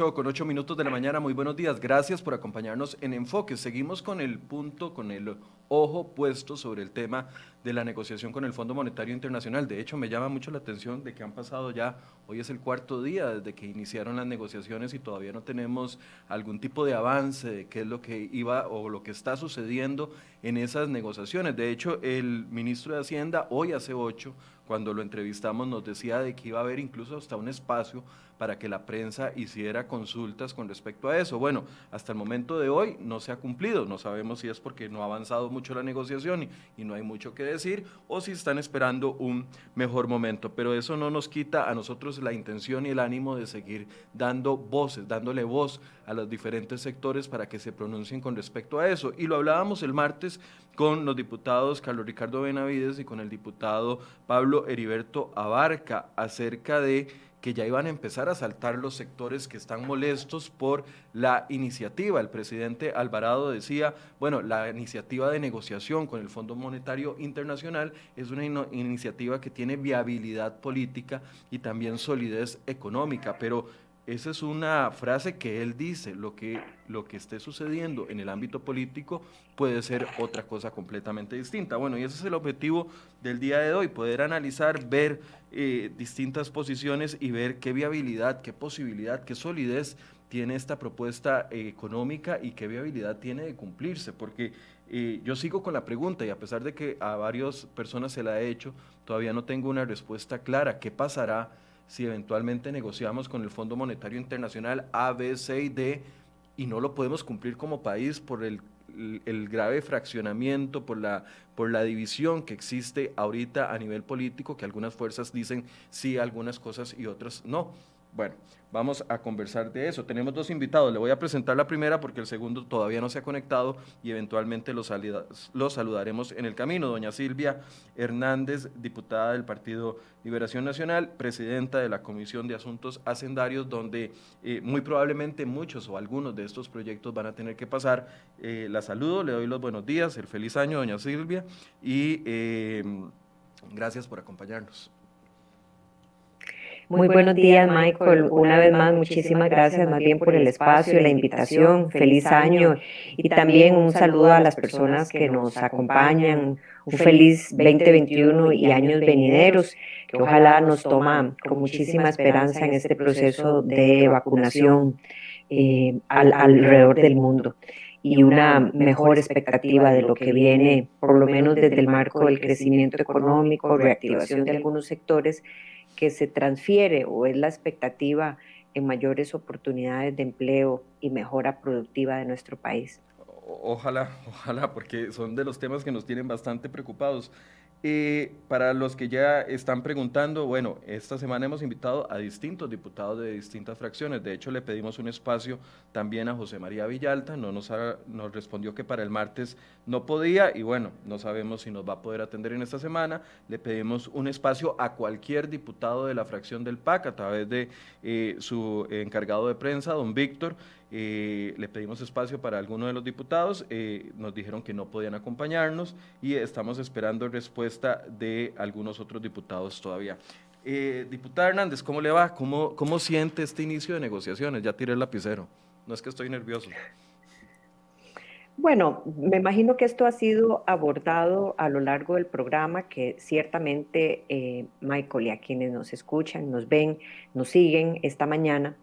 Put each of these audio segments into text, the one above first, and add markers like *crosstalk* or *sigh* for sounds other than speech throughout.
8 con 8 minutos de la mañana, muy buenos días. Gracias por acompañarnos en Enfoque. Seguimos con el punto, con el ojo puesto sobre el tema de la negociación con el Fondo Monetario Internacional. De hecho, me llama mucho la atención de que han pasado ya, hoy es el cuarto día desde que iniciaron las negociaciones y todavía no tenemos algún tipo de avance de qué es lo que iba o lo que está sucediendo en esas negociaciones. De hecho, el ministro de Hacienda hoy hace ocho cuando lo entrevistamos nos decía de que iba a haber incluso hasta un espacio para que la prensa hiciera consultas con respecto a eso. Bueno, hasta el momento de hoy no se ha cumplido, no sabemos si es porque no ha avanzado mucho la negociación y, no hay mucho que decir o si están esperando un mejor momento, pero eso no nos quita a nosotros la intención y el ánimo de seguir dando voces, dándole voz a los diferentes sectores para que se pronuncien con respecto a eso. Y lo hablábamos el martes con los diputados Carlos Ricardo Benavides y con el diputado Pablo Heriberto Abarca acerca de que ya iban a empezar a saltar los sectores que están molestos por la iniciativa. El presidente Alvarado decía, bueno, la iniciativa de negociación con el Fondo Monetario Internacional es una iniciativa que tiene viabilidad política y también solidez económica, pero esa es una frase que él dice, lo que, lo que esté sucediendo en el ámbito político puede ser otra cosa completamente distinta. Bueno, y ese es el objetivo del día de hoy, poder analizar, ver eh, distintas posiciones y ver qué viabilidad, qué posibilidad, qué solidez tiene esta propuesta eh, económica y qué viabilidad tiene de cumplirse, porque eh, yo sigo con la pregunta y a pesar de que a varias personas se la he hecho, todavía no tengo una respuesta clara. ¿Qué pasará? Si eventualmente negociamos con el Fondo Monetario Internacional A, B, C y D y no lo podemos cumplir como país por el, grave fraccionamiento, por la, por la división que existe ahorita a nivel político, que algunas fuerzas dicen sí algunas cosas y otras no. Bueno, vamos a conversar de eso. Tenemos dos invitados. Le voy a presentar la primera porque el segundo todavía no se ha conectado y eventualmente los, saludaremos en el camino. Doña Silvia Hernández, diputada del Partido Liberación Nacional, presidenta de la Comisión de Asuntos Hacendarios, donde eh, muy probablemente muchos o algunos de estos proyectos van a tener que pasar. Eh, la saludo, le doy los buenos días, el feliz año, doña Silvia, y eh, gracias por acompañarnos. Muy buenos días, Michael. Una vez más, muchísimas gracias más bien por el espacio, la invitación. Feliz año. y también un saludo a las personas que nos acompañan. Un feliz 2021 y años venideros que ojalá nos toma con muchísima esperanza en este proceso de vacunación eh, alrededor del mundo. y una mejor expectativa de lo que viene, por lo menos desde el marco del crecimiento económico, reactivación de algunos sectores que se transfiere o es la expectativa en mayores oportunidades de empleo y mejora productiva de nuestro país. Ojalá, *laughs* ojalá, porque son de los temas que nos tienen bastante preocupados. Eh, para los que ya están preguntando, bueno, esta semana hemos invitado a distintos diputados de distintas fracciones. De hecho, le pedimos un espacio también a José María Villalta. No nos, respondió que para el martes no podía y bueno, no sabemos si nos va a poder atender en esta semana. Le pedimos un espacio a cualquier diputado de la fracción del PAC a través de eh, su encargado de prensa, don Víctor. Eh, le pedimos espacio para algunos de los diputados, eh, nos dijeron que no podían acompañarnos y estamos esperando respuesta de algunos otros diputados todavía. Eh, diputada Hernández, ¿cómo le va? ¿Cómo, ¿Cómo siente este inicio de negociaciones? Ya tiré el lapicero, no es que estoy nervioso. Bueno, me imagino que esto ha sido abordado a lo largo del programa, que ciertamente Michael y a quienes nos escuchan, nos ven, nos siguen esta mañana,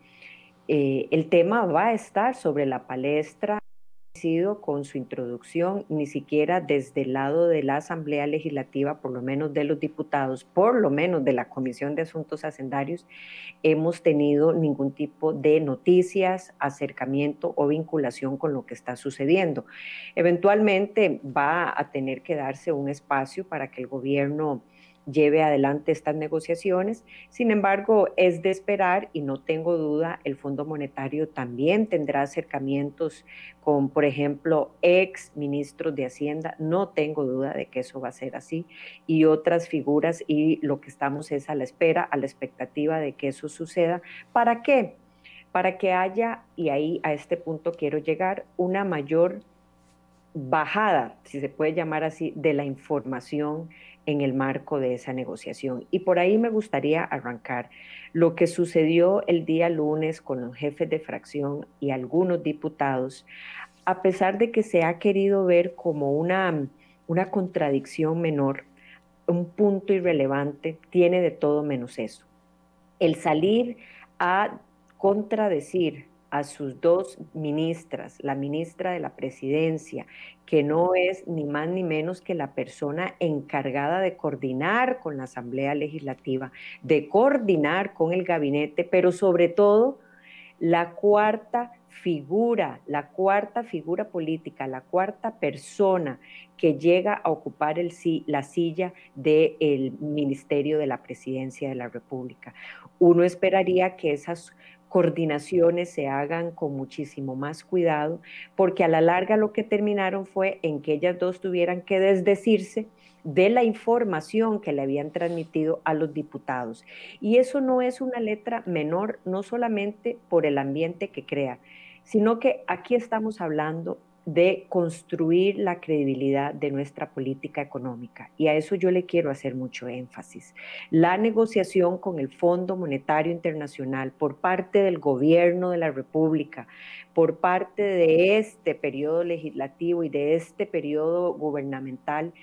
eh, el tema va a estar sobre la palestra con su introducción, ni siquiera desde el lado de la Asamblea Legislativa, por lo menos de los diputados, por lo menos de la Comisión de Asuntos Hacendarios, hemos tenido ningún tipo de noticias, acercamiento o vinculación con lo que está sucediendo. Eventualmente va a tener que darse un espacio para que el gobierno lleve adelante estas negociaciones. Sin embargo, es de esperar y no tengo duda, el Fondo Monetario también tendrá acercamientos con, por ejemplo, ex ministros de Hacienda. No tengo duda de que eso va a ser así y otras figuras y lo que estamos es a la espera, a la expectativa de que eso suceda. ¿Para qué? Para que haya, y ahí a este punto quiero llegar, una mayor bajada, si se puede llamar así, de la información en el marco de esa negociación. Y por ahí me gustaría arrancar. Lo que sucedió el día lunes con los jefes de fracción y algunos diputados, a pesar de que se ha querido ver como una, una contradicción menor, un punto irrelevante, tiene de todo menos eso. El salir a contradecir a sus dos ministras, la ministra de la presidencia, que no es ni más ni menos que la persona encargada de coordinar con la Asamblea Legislativa, de coordinar con el gabinete, pero sobre todo la cuarta figura, la cuarta figura política, la cuarta persona que llega a ocupar la silla del Ministerio de la Presidencia de la República. Uno esperaría que esas coordinaciones se hagan con muchísimo más cuidado, porque a la larga lo que terminaron fue en que ellas dos tuvieran que desdecirse de la información que le habían transmitido a los diputados. Y eso no es una letra menor, no solamente por el ambiente que crea, sino que aquí estamos hablando de construir la credibilidad de nuestra política económica. Y a eso yo le quiero hacer mucho énfasis. La negociación con el Fondo Monetario Internacional por parte del gobierno de la República, por parte de este periodo legislativo y de este periodo gubernamental,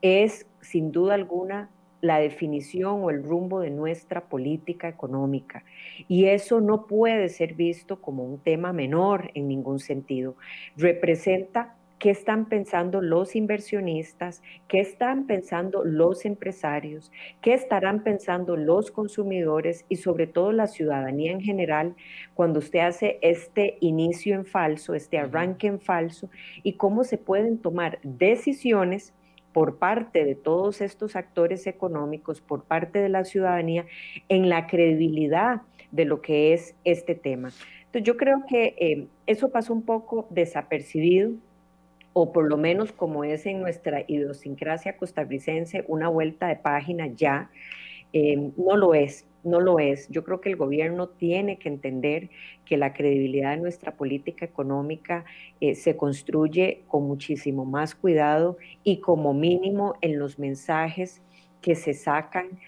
es sin duda alguna la definición o el rumbo de nuestra política económica. Y eso no puede ser visto como un tema menor en ningún sentido. Representa qué están pensando los inversionistas, qué están pensando los empresarios, qué estarán pensando los consumidores y sobre todo la ciudadanía en general cuando usted hace este inicio en falso, este arranque en falso y cómo se pueden tomar decisiones por parte de todos estos actores económicos, por parte de la ciudadanía, en la credibilidad de lo que es este tema. Entonces yo creo que eh, eso pasó un poco desapercibido, o por lo menos como es en nuestra idiosincrasia costarricense, una vuelta de página ya, eh, no lo es no lo es. Yo creo que el gobierno tiene que entender que la credibilidad de nuestra política económica eh, se construye con muchísimo más cuidado y como mínimo en los mensajes que se sacan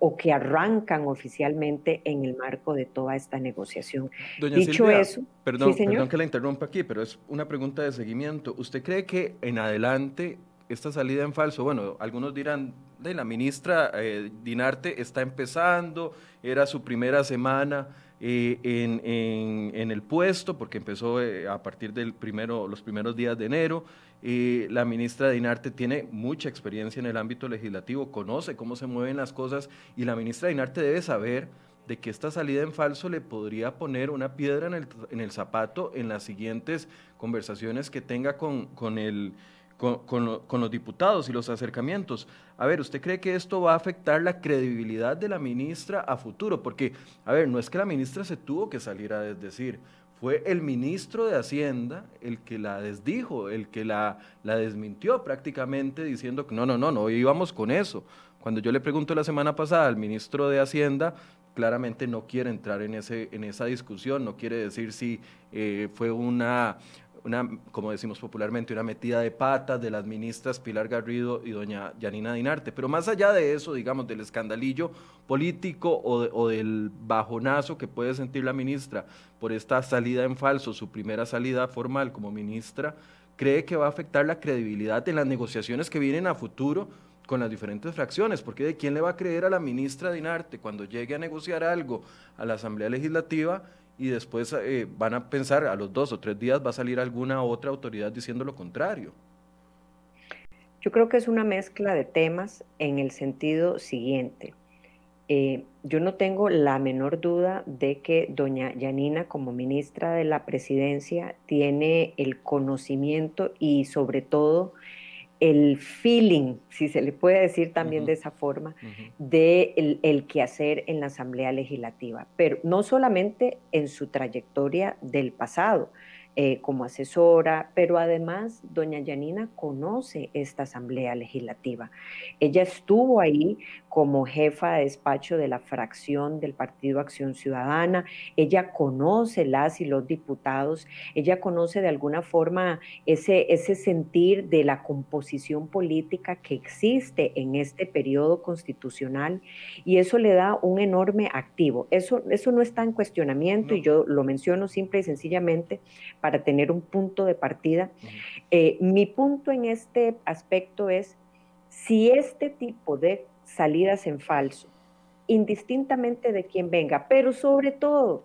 o que arrancan oficialmente en el marco de toda esta negociación. Dicho eso, perdón, perdón que la interrumpa aquí, pero es una pregunta de seguimiento. ¿Usted cree que en adelante esta salida en falso, bueno, algunos dirán, de la ministra eh, Dinarte está empezando, era su primera semana eh, en, el puesto, porque empezó eh, a partir del primero, los primeros días de enero. la ministra Dinarte tiene mucha experiencia en el ámbito legislativo, conoce cómo se mueven las cosas y la ministra Dinarte debe saber de que esta salida en falso le podría poner una piedra en el, en el zapato en las siguientes conversaciones que tenga con, con el con, los diputados y los acercamientos. A ver, ¿usted cree que esto va a afectar la credibilidad de la ministra a futuro? Porque, a ver, no es que la ministra se tuvo que salir a desdecir, fue el ministro de Hacienda el que la desdijo, el que la, la desmintió prácticamente diciendo que no, no, no, no íbamos con eso. Cuando yo le pregunto la semana pasada al ministro de Hacienda, claramente no quiere entrar en, ese, en esa discusión, no quiere decir si eh, fue una una, como decimos popularmente, una metida de patas de las ministras Pilar Garrido y doña Yanina Dinarte. Pero más allá de eso, digamos, del escandalillo político o, del bajonazo que puede sentir la ministra por esta salida en falso, su primera salida formal como ministra, cree que va a afectar la credibilidad de las negociaciones que vienen a futuro con las diferentes fracciones, porque de quién le va a creer a la ministra Dinarte cuando llegue a negociar algo a la Asamblea Legislativa y después eh, van a pensar a los dos o tres días va a salir alguna otra autoridad diciendo lo contrario. Yo creo que es una mezcla de temas en el sentido siguiente. Eh, yo no tengo la menor duda de que doña Yanina como ministra de la presidencia tiene el conocimiento y sobre todo el feeling, si se le puede decir también de esa forma, de el, el quehacer en la Asamblea Legislativa, pero no solamente en su trayectoria del pasado. Eh, como asesora, pero además doña Yanina conoce esta Asamblea Legislativa. Ella estuvo ahí como jefa de despacho de la fracción del Partido Acción Ciudadana, ella conoce las y los diputados, ella conoce de alguna forma ese, ese sentir de la composición política que existe en este periodo constitucional y eso le da un enorme activo. Eso, eso no está en cuestionamiento y yo lo menciono simple y sencillamente para tener un punto de partida. Eh, mi punto en este aspecto es, si este tipo de salidas en falso, indistintamente de quién venga, pero sobre todo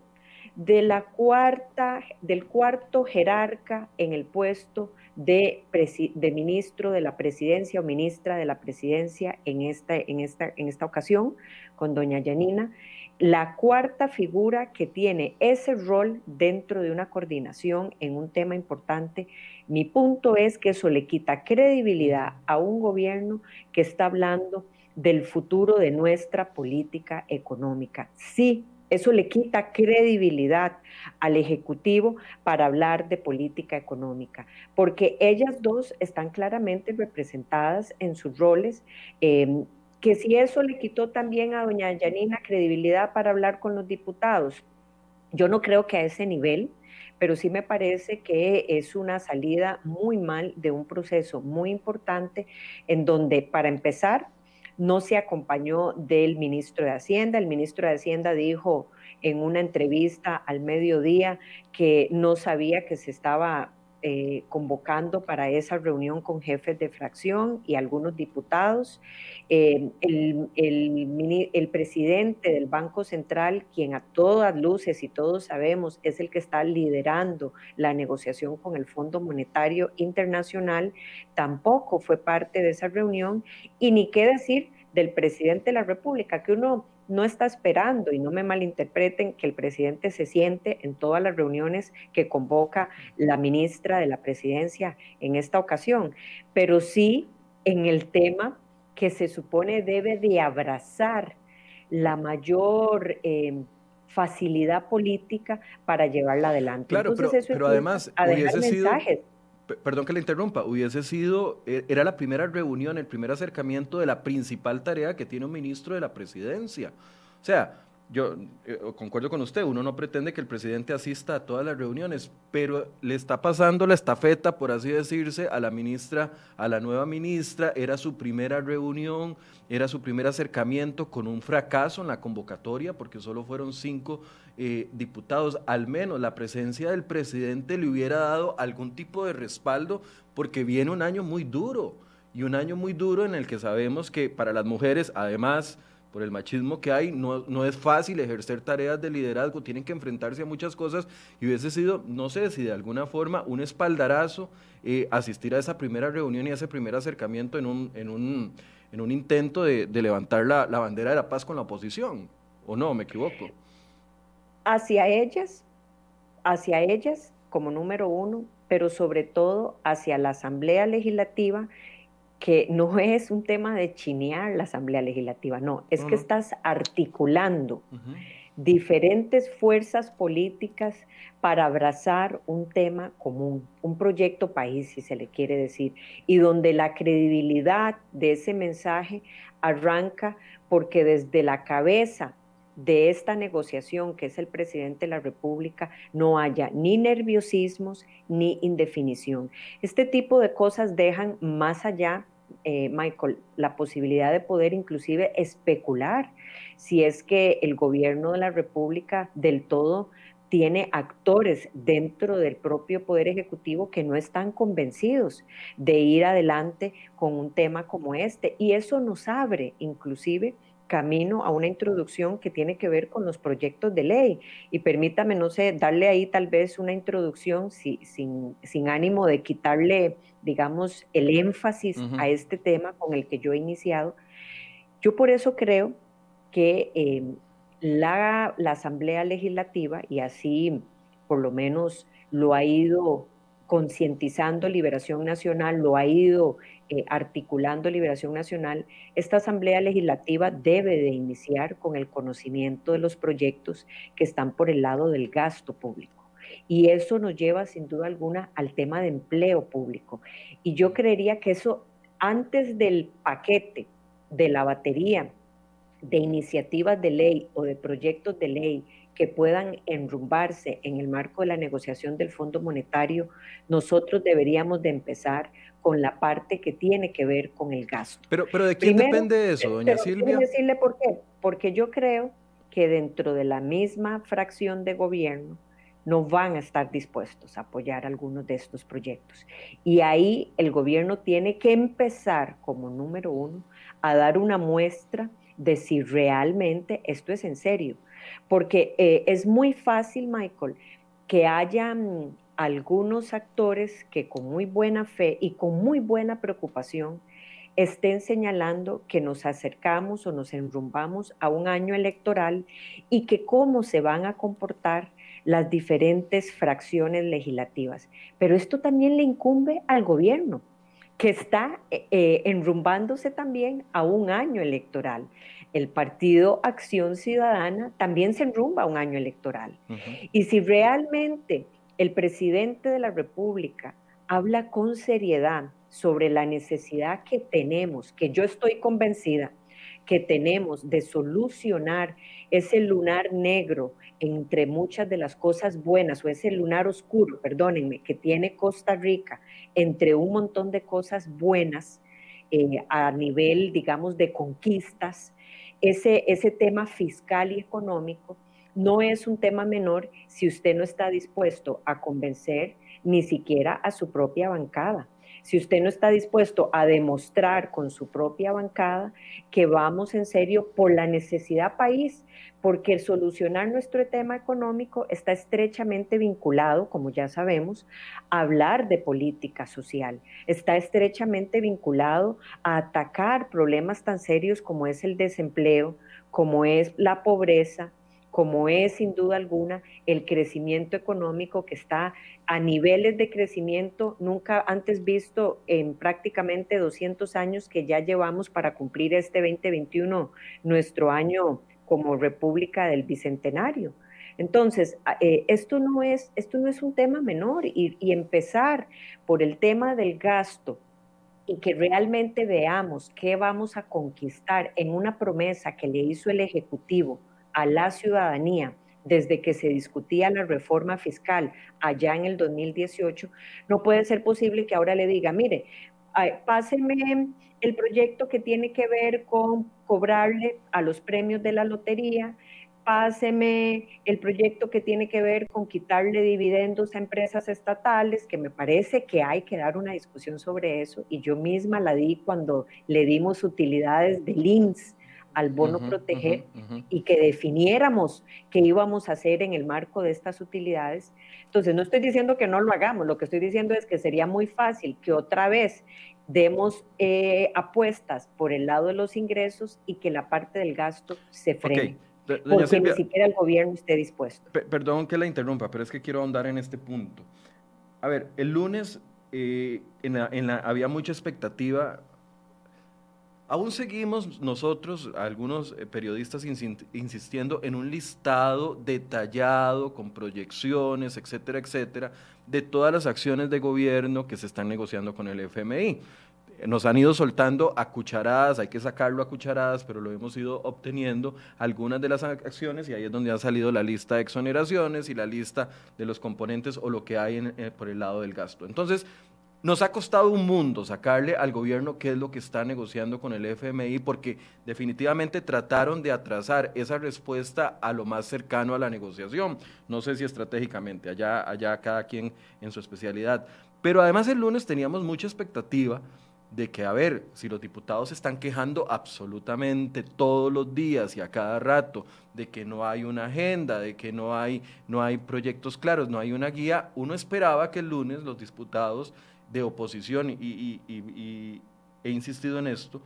de la cuarta, del cuarto jerarca en el puesto de, de, ministro de la presidencia o ministra de la presidencia en esta, en, esta, en esta ocasión, con doña Yanina, la cuarta figura que tiene ese rol dentro de una coordinación en un tema importante, mi punto es que eso le quita credibilidad a un gobierno que está hablando del futuro de nuestra política económica. Sí, eso le quita credibilidad al Ejecutivo para hablar de política económica, porque ellas dos están claramente representadas en sus roles. Eh, que si eso le quitó también a doña Yanina credibilidad para hablar con los diputados, yo no creo que a ese nivel, pero sí me parece que es una salida muy mal de un proceso muy importante en donde, para empezar, no se acompañó del ministro de Hacienda. El ministro de Hacienda dijo en una entrevista al mediodía que no sabía que se estaba eh, convocando para esa reunión con jefes de fracción y algunos diputados. Eh, el, el, presidente del Banco Central, quien a todas luces y todos sabemos es el que está liderando la negociación con el Fondo Monetario Internacional, tampoco fue parte de esa reunión y ni qué decir del presidente de la República, que uno no está esperando, y no me malinterpreten, que el presidente se siente en todas las reuniones que convoca la ministra de la presidencia en esta ocasión, pero sí en el tema que se supone debe de abrazar la mayor eh, facilidad política para llevarla adelante. Claro, pero, además hubiese sido, perdón que le interrumpa, hubiese sido, e, era la primera reunión, el primer acercamiento de la principal tarea que tiene un ministro de la presidencia. O sea, yo eh, concuerdo con usted, uno no pretende que el presidente asista a todas las reuniones, pero le está pasando la estafeta, por así decirse, a la ministra, a la nueva ministra, era su primera reunión, era su primer acercamiento con un fracaso en la convocatoria, porque solo fueron cinco eh, diputados, al menos la presencia del presidente le hubiera dado algún tipo de respaldo, porque viene un año muy duro, y un año muy duro en el que sabemos que para las mujeres, además, por el machismo que hay, no, no, es fácil ejercer tareas de liderazgo, tienen que enfrentarse a muchas cosas y hubiese sido, no sé si de alguna forma, un espaldarazo eh, asistir a esa primera reunión y a ese primer acercamiento en un, en un, en un intento de, levantar la, la, bandera de la paz con la oposición, ¿o no? ¿Me equivoco? Hacia ellas, hacia ellas como número uno, pero sobre todo hacia la Asamblea Legislativa que no *laughs* es un tema de chinear la Asamblea Legislativa, no, es que estás articulando diferentes fuerzas políticas para abrazar un tema común, un proyecto país, si se le quiere decir, y donde la credibilidad de ese mensaje arranca porque desde la cabeza de esta negociación, que es el presidente de la República, no haya ni nerviosismos ni indefinición. Este tipo de cosas dejan más allá eh, Michael, la posibilidad de poder inclusive especular si es que el gobierno de la República del todo tiene actores dentro del propio Poder Ejecutivo que no están convencidos de ir adelante con un tema como este. Y eso nos abre inclusive camino a una introducción que tiene que ver con los proyectos de ley. Y permítame, no sé, darle ahí tal vez una introducción sin, sin ánimo de quitarle, digamos, el énfasis a este tema con el que yo he iniciado. Yo por eso creo que em, la, la Asamblea Legislativa, y así por lo menos lo ha ido concientizando Liberación Nacional, lo ha ido eh, articulando Liberación Nacional, esta Asamblea Legislativa debe de iniciar con el conocimiento de los proyectos que están por el lado del gasto público. Y eso nos lleva sin duda alguna al tema de empleo público. Y yo creería que eso antes del paquete de la batería de iniciativas de ley o de proyectos de ley que puedan enrumbarse en el marco de la negociación del Fondo Monetario, nosotros deberíamos de empezar con la parte que tiene que ver con el gasto. Pero, pero ¿de quién depende eso, doña Silvia? decirle por qué. Porque yo creo que dentro de la misma fracción de gobierno no van a estar dispuestos a apoyar algunos de estos proyectos. Y ahí el gobierno tiene que empezar como número uno a dar una muestra de si realmente esto es en serio. Porque eh, es muy fácil, Michael, que haya mm, algunos actores que con muy buena fe y con muy buena preocupación estén señalando que nos acercamos o nos enrumbamos a un año electoral y que cómo se van a comportar las diferentes fracciones legislativas. Pero esto también le incumbe al gobierno, que está eh, eh, enrumbándose también a un año electoral. El partido Acción Ciudadana también se enrumba a un año electoral. Y si realmente el presidente de la República habla con seriedad sobre la necesidad que tenemos, que yo estoy convencida que tenemos de solucionar ese lunar negro entre muchas de las cosas buenas, o ese lunar oscuro, perdónenme, que tiene Costa Rica, entre un montón de cosas buenas eh, a nivel, digamos, de conquistas, ese, ese tema fiscal y económico no es un tema menor si usted no está dispuesto a convencer ni siquiera a su propia bancada. Si usted no está dispuesto a demostrar con su propia bancada que vamos en serio por la necesidad país, porque solucionar nuestro tema económico está estrechamente vinculado, como ya sabemos, a hablar de política social, está estrechamente vinculado a atacar problemas tan serios como es el desempleo, como es la pobreza, como es sin duda alguna el crecimiento económico que está a niveles de crecimiento nunca antes visto en prácticamente 200 años que ya llevamos para cumplir este 2021, nuestro año como República del Bicentenario. Entonces, eh, esto, no es, esto no es un tema menor y, y empezar por el tema del gasto y que realmente veamos qué vamos a conquistar en una promesa que le hizo el Ejecutivo a la ciudadanía desde que se discutía la reforma fiscal allá en el 2018, no puede ser posible que ahora le diga, mire, páseme el proyecto que tiene que ver con cobrarle a los premios de la lotería, páseme el proyecto que tiene que ver con quitarle dividendos a empresas estatales, que me parece que hay que dar una discusión sobre eso, y yo misma la di cuando le dimos utilidades de links al bono proteger y que definiéramos qué íbamos a hacer en el marco de estas utilidades. Entonces, no estoy diciendo que no lo hagamos, lo que estoy diciendo es que sería muy fácil que otra vez demos eh, apuestas por el lado de los ingresos y que la parte del gasto se frene. porque ni siquiera el gobierno esté dispuesto. Perdón que la interrumpa, pero es que quiero ahondar en este punto. A ver, el lunes eh, en había mucha expectativa Aún seguimos nosotros, algunos eh, periodistas, insistiendo en un listado detallado, con proyecciones, etcétera, etcétera, de todas las acciones de gobierno que se están negociando con el FMI. Nos han ido soltando a cucharadas, hay que sacarlo a cucharadas, pero lo hemos ido obteniendo algunas de las acciones y ahí es donde ha salido la lista de exoneraciones y la lista de los componentes o lo que hay eh, por el lado del gasto. Entonces, nos ha costado un mundo sacarle al gobierno qué es lo que está negociando con el FMI porque definitivamente trataron de atrasar esa respuesta a lo más cercano a la negociación. No sé si estratégicamente, allá, allá cada quien en su especialidad. Pero además el lunes teníamos mucha expectativa de que, a ver, si los diputados se están quejando absolutamente todos los días y a cada rato de que no hay una agenda, de que no hay, no hay proyectos claros, no hay una guía, uno esperaba que el lunes los diputados de oposición, y, he insistido en esto,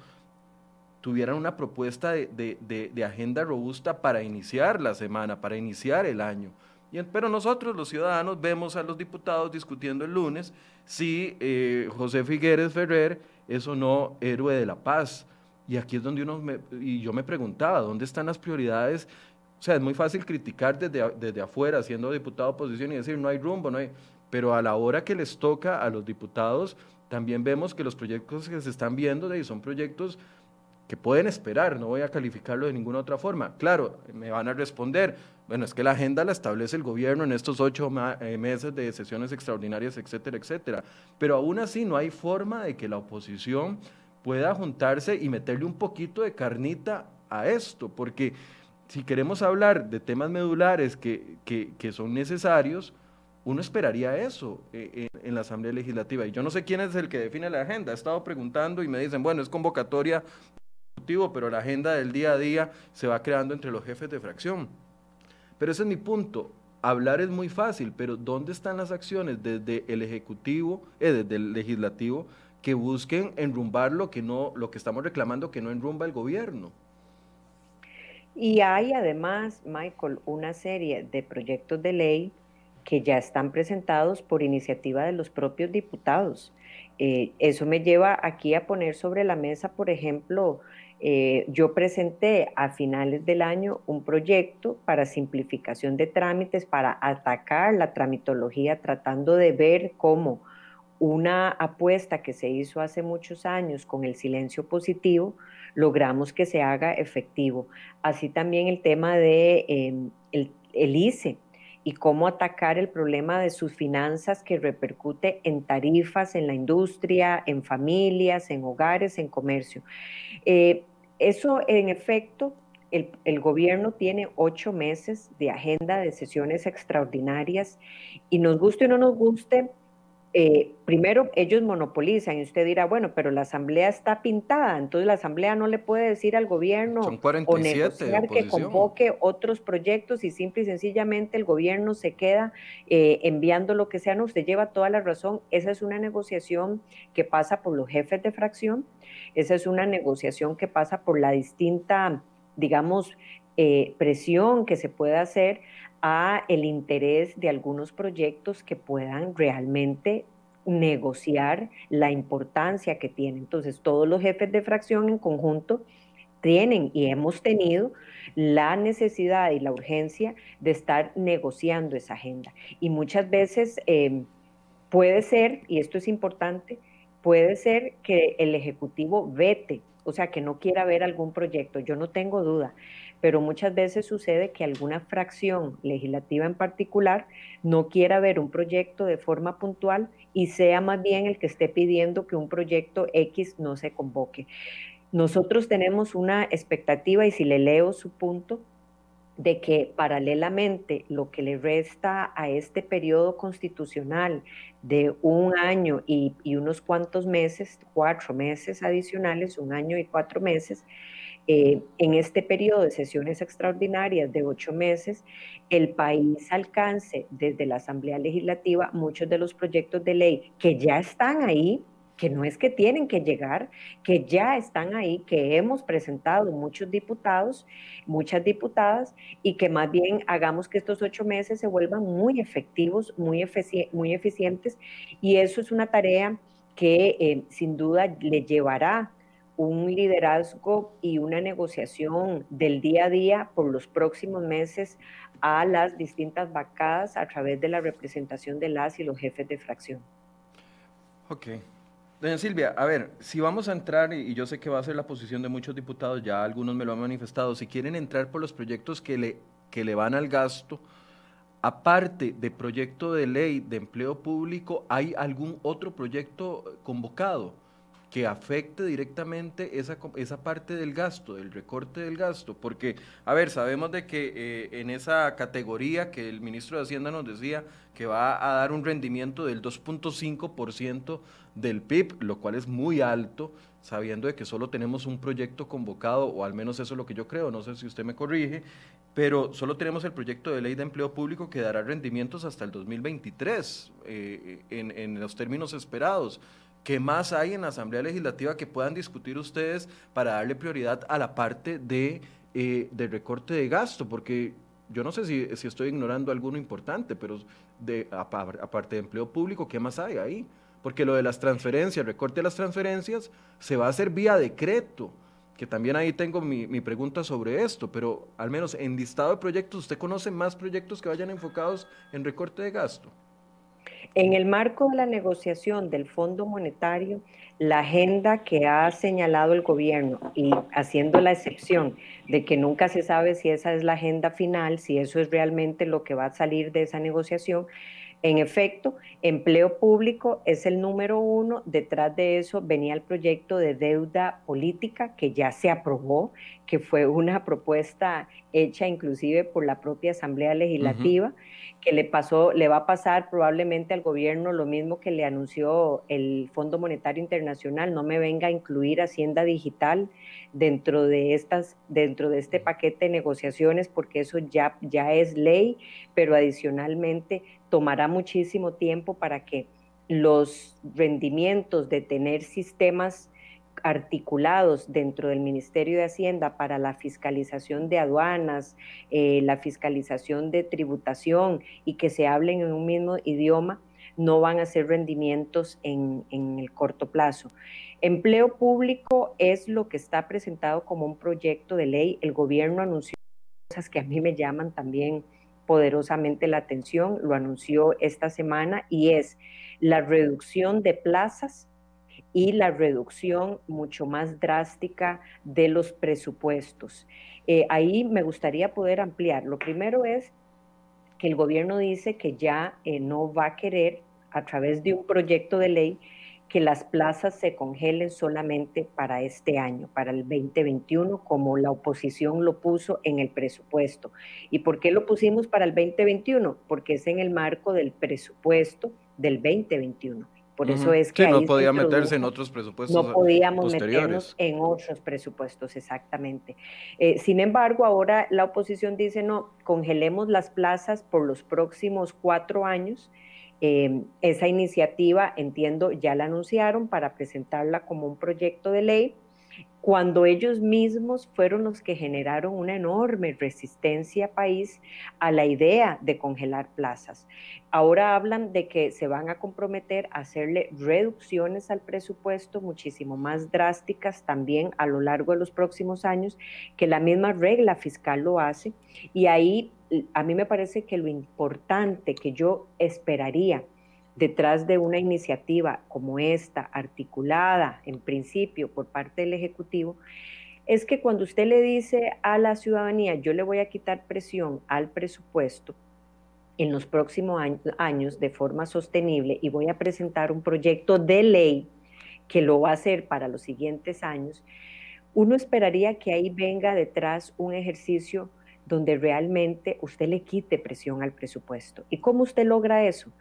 tuvieran una propuesta de, agenda robusta para iniciar la semana, para iniciar el año. Y, pero nosotros, los ciudadanos, vemos a los diputados discutiendo el lunes si eh, José Figueres Ferrer es o no héroe de la paz. Y aquí es donde uno, y yo me preguntaba, ¿dónde están las prioridades O sea, es muy fácil criticar desde, desde afuera, siendo diputado de oposición y decir no hay rumbo, no hay... Pero a la hora que les toca a los diputados, también vemos que los proyectos que se están viendo son proyectos que pueden esperar, no voy a calificarlo de ninguna otra forma. Claro, me van a responder, bueno, es que la agenda la establece el gobierno en estos ocho eh, meses de sesiones extraordinarias, etcétera, etcétera. Pero aún así no hay forma de que la oposición pueda juntarse y meterle un poquito de carnita a esto, porque si queremos hablar de temas medulares que, que, son necesarios, uno esperaría eso eh, en, la Asamblea Legislativa. Y yo no sé quién es el que define la agenda. He estado preguntando y me dicen, bueno, es convocatoria, pero la agenda del día a día se va creando entre los jefes de fracción. Pero ese es mi punto. Hablar es muy fácil, pero ¿dónde están las acciones desde el Ejecutivo, eh, desde el Legislativo, que busquen enrumbar lo que, no, lo que estamos reclamando que no enrumba el gobierno? Y hay además, Michael, una serie de proyectos de ley que ya están presentados por iniciativa de los propios diputados. Eh, eso me lleva aquí a poner sobre la mesa, por ejemplo, eh, yo presenté a finales del año un proyecto para simplificación de trámites, para atacar la tramitología, tratando de ver cómo una apuesta que se hizo hace muchos años con el silencio positivo, logramos que se haga efectivo. Así también el tema de em, el, el ICE, y cómo atacar el problema de sus finanzas que repercute en tarifas, en la industria, en familias, en hogares, en comercio. Eh, eso, en efecto, el, el, gobierno tiene ocho meses de agenda de sesiones extraordinarias y nos guste o no nos guste, eh, primero ellos monopolizan y usted dirá, bueno, pero la asamblea está pintada, entonces la asamblea no le puede decir al gobierno o negociar que convoque otros proyectos y simple y sencillamente el gobierno se queda eh, enviando lo que sea, no, usted lleva toda la razón, esa es una negociación que pasa por los jefes de fracción, esa es una negociación que pasa por la distinta, digamos, eh, presión que se puede hacer a el interés de algunos proyectos que puedan realmente negociar la importancia que tienen. Entonces, todos los jefes de fracción en conjunto tienen y hemos tenido la necesidad y la urgencia de estar negociando esa agenda. Y muchas veces em, puede ser, y esto es importante, puede ser que el Ejecutivo vete, o sea, que no quiera ver algún proyecto, yo no tengo duda, pero muchas veces sucede que alguna fracción legislativa en particular no quiera ver un proyecto de forma puntual y sea más bien el que esté pidiendo que un proyecto X no se convoque. Nosotros tenemos una expectativa, y si le leo su punto, de que paralelamente lo que le resta a este periodo constitucional de un año y, y, unos cuantos meses, cuatro meses adicionales, un año y cuatro meses, eh, en este periodo de sesiones extraordinarias de ocho meses, el país alcance desde la Asamblea Legislativa muchos de los proyectos de ley que ya están ahí, que no es que tienen que llegar, que ya están ahí, que hemos presentado muchos diputados, muchas diputadas, y que más bien hagamos que estos ocho meses se vuelvan muy efectivos, muy, eficientes, y eso es una tarea que eh, sin duda le llevará un liderazgo y una negociación del día a día por los próximos meses a las distintas bancadas a través de la representación de las y los jefes de fracción. Ok. Doña Silvia, a ver, si vamos a entrar, y yo sé que va a ser la posición de muchos diputados, ya algunos me lo han manifestado, si quieren entrar por los proyectos que le, que le van al gasto, aparte de proyecto de ley de empleo público, ¿hay algún otro proyecto convocado? Que afecte directamente esa, esa parte del gasto, del recorte del gasto, porque, a ver, sabemos de que eh, en esa categoría que el ministro de Hacienda nos decía que va a dar un rendimiento del 2.5% del PIB, lo cual es muy alto, sabiendo de que solo tenemos un proyecto convocado, o al menos eso es lo que yo creo, no sé si usted me corrige, pero solo tenemos el proyecto de ley de empleo público que dará rendimientos hasta el 2023 eh, en, en los términos esperados. ¿Qué más hay en la Asamblea Legislativa que puedan discutir ustedes para darle prioridad a la parte de, eh, recorte de gasto? Porque yo no sé si, estoy ignorando alguno importante, pero de, aparte de empleo público, ¿qué más hay ahí? Porque lo de las transferencias, recorte de las transferencias, se va a hacer vía decreto. que también ahí tengo mi, mi, pregunta sobre esto, pero al menos en listado de proyectos, ¿usted conoce más proyectos que vayan enfocados en recorte de gasto? En el marco de la negociación del Fondo Monetario, la agenda que ha señalado el gobierno y haciendo la excepción de que nunca se sabe si esa es la agenda final, si eso es realmente lo que va a salir de esa negociación, en efecto, empleo público es el número uno. Detrás de eso venía el proyecto de deuda política que ya se aprobó, que fue una propuesta hecha inclusive por la propia Asamblea Legislativa, que le pasó, le va a pasar probablemente al gobierno lo mismo que le anunció el Fondo Monetario Internacional. No me venga a incluir Hacienda Digital dentro de estas, dentro de este paquete de negociaciones, porque eso ya, ya es ley, pero adicionalmente tomará muchísimo tiempo para que los rendimientos de tener sistemas articulados dentro del Ministerio de Hacienda para la fiscalización de aduanas, eh, la fiscalización de tributación y que se hablen en un mismo idioma, no van a ser rendimientos en, en el corto plazo. Empleo público es lo que está presentado como un proyecto de ley. El gobierno anunció cosas que a mí me llaman también poderosamente la atención, lo anunció esta semana, y es la reducción de plazas y la reducción mucho más drástica de los presupuestos. Eh, ahí me gustaría poder ampliar. Lo primero es que el gobierno dice que ya eh, no va a querer, a través de un proyecto de ley, que las plazas se congelen solamente para este año, para el 2021, como la oposición lo puso en el presupuesto. ¿Y por qué lo pusimos para el 2021? Porque es en el marco del presupuesto del 2021. Por eso es que... Sí, no podía meterse en otros presupuestos. No podíamos meternos en otros presupuestos, exactamente. Eh, sin embargo, ahora la oposición dice, no, congelemos las plazas por los próximos cuatro años Em, esa iniciativa, entiendo, ya la anunciaron para presentarla como un proyecto de ley, cuando ellos mismos fueron los que generaron una enorme resistencia país a la idea de congelar plazas. Ahora hablan de que se van a comprometer a hacerle reducciones al presupuesto muchísimo más drásticas también a lo largo de los próximos años, que la misma regla fiscal lo hace. Y ahí a mí me parece que lo importante que yo esperaría detrás de una iniciativa como esta, articulada en principio por parte del Ejecutivo, es que cuando usted le dice a la ciudadanía, yo le voy a quitar presión al presupuesto en los próximos años de forma sostenible y voy a presentar un proyecto de ley que lo va a hacer para los siguientes años, uno esperaría que ahí venga detrás un ejercicio donde realmente usted le quite presión al presupuesto. ¿Y cómo usted logra eso?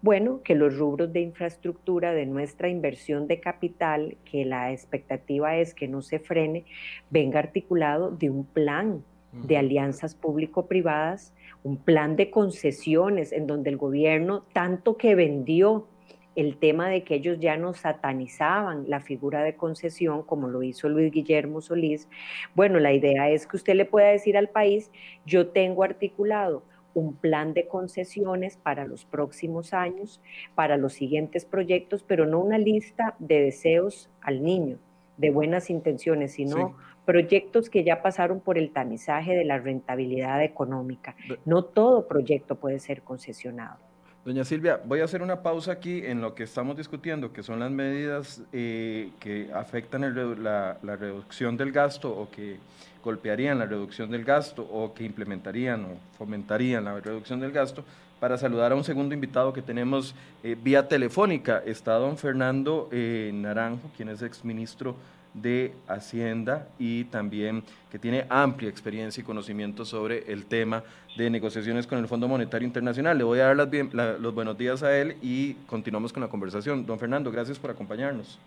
Bueno, que los rubros de infraestructura de nuestra inversión de capital, que la expectativa es que no se frene, venga articulado de un plan de alianzas público-privadas, un plan de concesiones en donde el gobierno, tanto que vendió el tema de que ellos ya no satanizaban la figura de concesión como lo hizo Luis Guillermo Solís. Bueno, la idea es que usted le pueda decir al país, yo tengo articulado un plan de concesiones para los próximos años, para los siguientes proyectos, pero no una lista de deseos al niño, de buenas intenciones, sino proyectos que ya pasaron por el tamizaje de la rentabilidad económica. No todo proyecto puede ser concesionado. Doña Silvia, voy a hacer una pausa aquí en lo que estamos discutiendo, que son las medidas eh, que afectan la, reducción del gasto o que golpearían la reducción del gasto o que implementarían o fomentarían la reducción del gasto, para saludar a un segundo invitado que tenemos eh, vía telefónica. Está don Fernando eh, Naranjo, quien es exministro de Hacienda y también que tiene amplia experiencia y conocimiento sobre el tema de negociaciones con el Fondo Monetario Internacional. Le voy a dar los buenos días a él y continuamos con la conversación. Don Fernando, gracias por acompañarnos.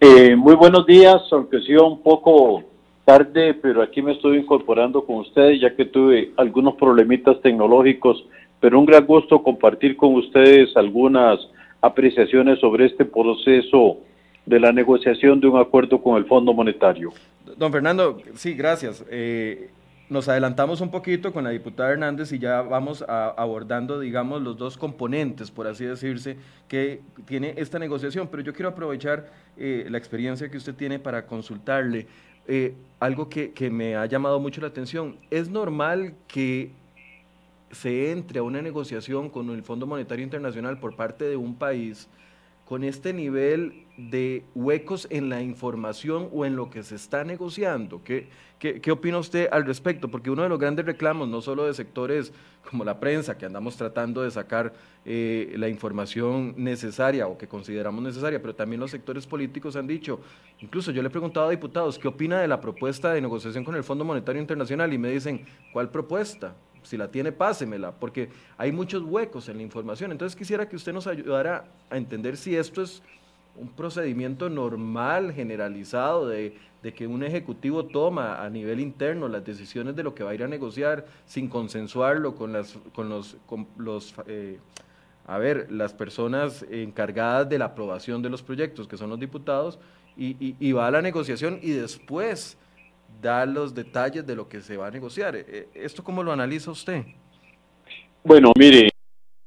Eh, muy buenos días, aunque sea un poco tarde, pero aquí me estoy incorporando con ustedes ya que tuve algunos problemitas tecnológicos, pero un gran gusto compartir con ustedes algunas apreciaciones sobre este proceso de la negociación de un acuerdo con el Fondo Monetario. Don Fernando, sí, gracias. Eh, nos adelantamos un poquito con la diputada Hernández y ya vamos abordando, digamos, los dos componentes, por así decirse, que tiene esta negociación. Pero yo quiero aprovechar eh, la experiencia que usted tiene para consultarle. eh, algo que, que me ha llamado mucho la atención. ¿Es normal que se entre a una negociación con el Fondo Monetario Internacional por parte de un país con este nivel de huecos en la información o en lo que se está negociando. ¿Qué, qué, opina usted al respecto? Porque uno de los grandes reclamos, no solo de sectores como la prensa, que andamos tratando de sacar eh, la información necesaria o que consideramos necesaria, pero también los sectores políticos han dicho, incluso yo le he preguntado a diputados, ¿qué opina de la propuesta de negociación con el Fondo Monetario Internacional? Y me dicen, ¿cuál propuesta? Si la tiene, pásemela, porque hay muchos huecos en la información. Entonces quisiera que usted nos ayudara a entender si esto es un procedimiento normal, generalizado, de, que un ejecutivo toma a nivel interno las decisiones de lo que va a ir a negociar sin consensuarlo con, las, con los, eh, a ver, las personas encargadas de la aprobación de los proyectos, que son los diputados, y, y va a la negociación y después da los detalles de lo que se va a negociar. Eh, ¿Esto cómo lo analiza usted? Bueno, mire,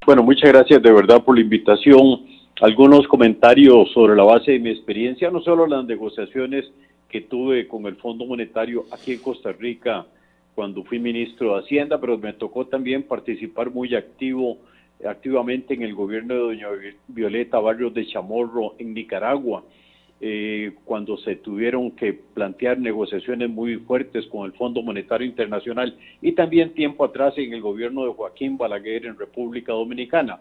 bueno, muchas gracias de verdad por la invitación. Algunos comentarios sobre la base de mi experiencia, no solo las negociaciones que tuve con el Fondo Monetario aquí en Costa Rica cuando fui ministro de Hacienda, pero me tocó también participar muy activo, activamente en el gobierno de doña Violeta Barrios de Chamorro en Nicaragua eh, cuando se tuvieron que plantear negociaciones muy fuertes con el Fondo Monetario Internacional y también tiempo atrás en el gobierno de Joaquín Balaguer en República Dominicana.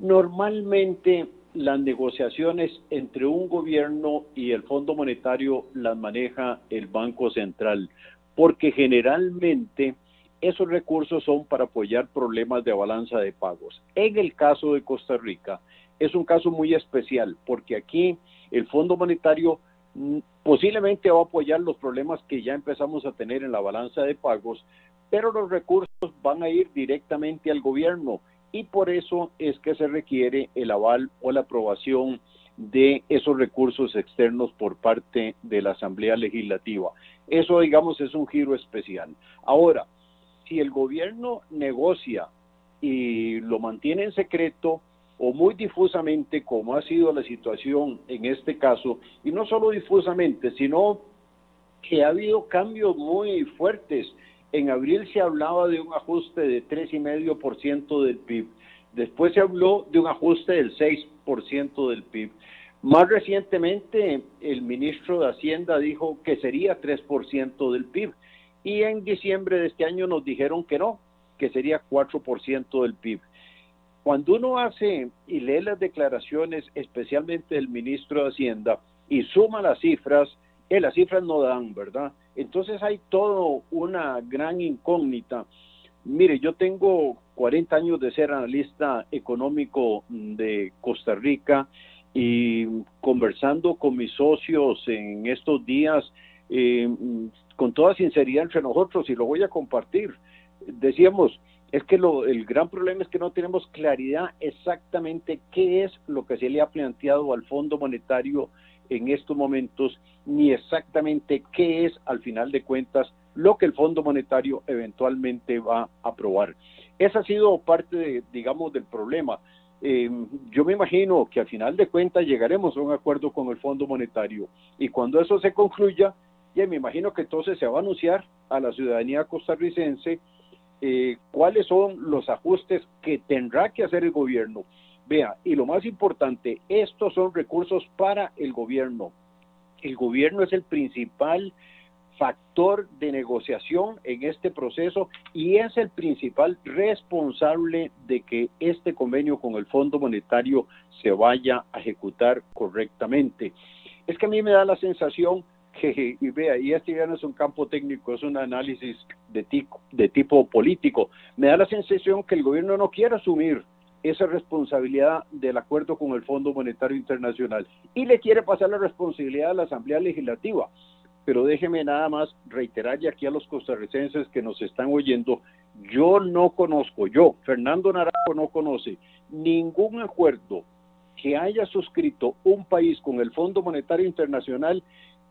Normalmente las negociaciones entre un gobierno y el Fondo Monetario las maneja el Banco Central, porque generalmente esos recursos son para apoyar problemas de balanza de pagos. En el caso de Costa Rica, es un caso muy especial, porque aquí el Fondo Monetario mm, posiblemente va a apoyar los problemas que ya empezamos a tener en la balanza de pagos, pero los recursos van a ir directamente al gobierno y por eso es que se requiere el aval o la aprobación de esos recursos externos por parte de la Asamblea Legislativa. Eso, digamos, es un giro especial. Ahora, si el gobierno negocia y lo mantiene en secreto, o muy difusamente, como ha sido la situación en este caso, y no solo difusamente, sino que ha habido cambios muy fuertes. En abril se hablaba de un ajuste de 3,5% del PIB. Después se habló de un ajuste del 6% del PIB. Más recientemente, el ministro de Hacienda dijo que sería 3% del PIB. Y en diciembre de este año nos dijeron que no, que sería 4% del PIB. Cuando uno hace y lee las declaraciones, especialmente del ministro de Hacienda, y suma las cifras, eh, las cifras no dan, ¿verdad? Entonces hay todo una gran incógnita. Mire, yo tengo 40 años de ser analista económico de Costa Rica y conversando con mis socios en estos días, eh, con toda sinceridad entre nosotros, y lo voy a compartir, decíamos, es que lo, el gran problema es que no tenemos claridad exactamente qué es lo que se le ha planteado al Fondo Monetario en estos momentos, ni exactamente qué es, al final de cuentas, lo que el Fondo Monetario eventualmente va a aprobar. Esa ha sido parte, de, digamos, del problema. Eh, yo me imagino que al final de cuentas llegaremos a un acuerdo con el Fondo Monetario y cuando eso se concluya, ya me imagino que entonces se va a anunciar a la ciudadanía costarricense eh, cuáles son los ajustes que tendrá que hacer el gobierno. Vea, y lo más importante, estos son recursos para el gobierno. El gobierno es el principal factor de negociación en este proceso y es el principal responsable de que este convenio con el Fondo Monetario se vaya a ejecutar correctamente. Es que a mí me da la sensación y vea, y este ya no es un campo técnico, es un análisis de, de tipo político. Me da la sensación que el gobierno no quiere asumir esa responsabilidad del acuerdo con el Fondo Monetario Internacional y le quiere pasar la responsabilidad a la Asamblea Legislativa. Pero déjeme nada más reiterar y aquí a los costarricenses que nos están oyendo, yo no conozco, yo, Fernando Naranjo no conoce ningún acuerdo que haya suscrito un país con el Fondo Monetario Internacional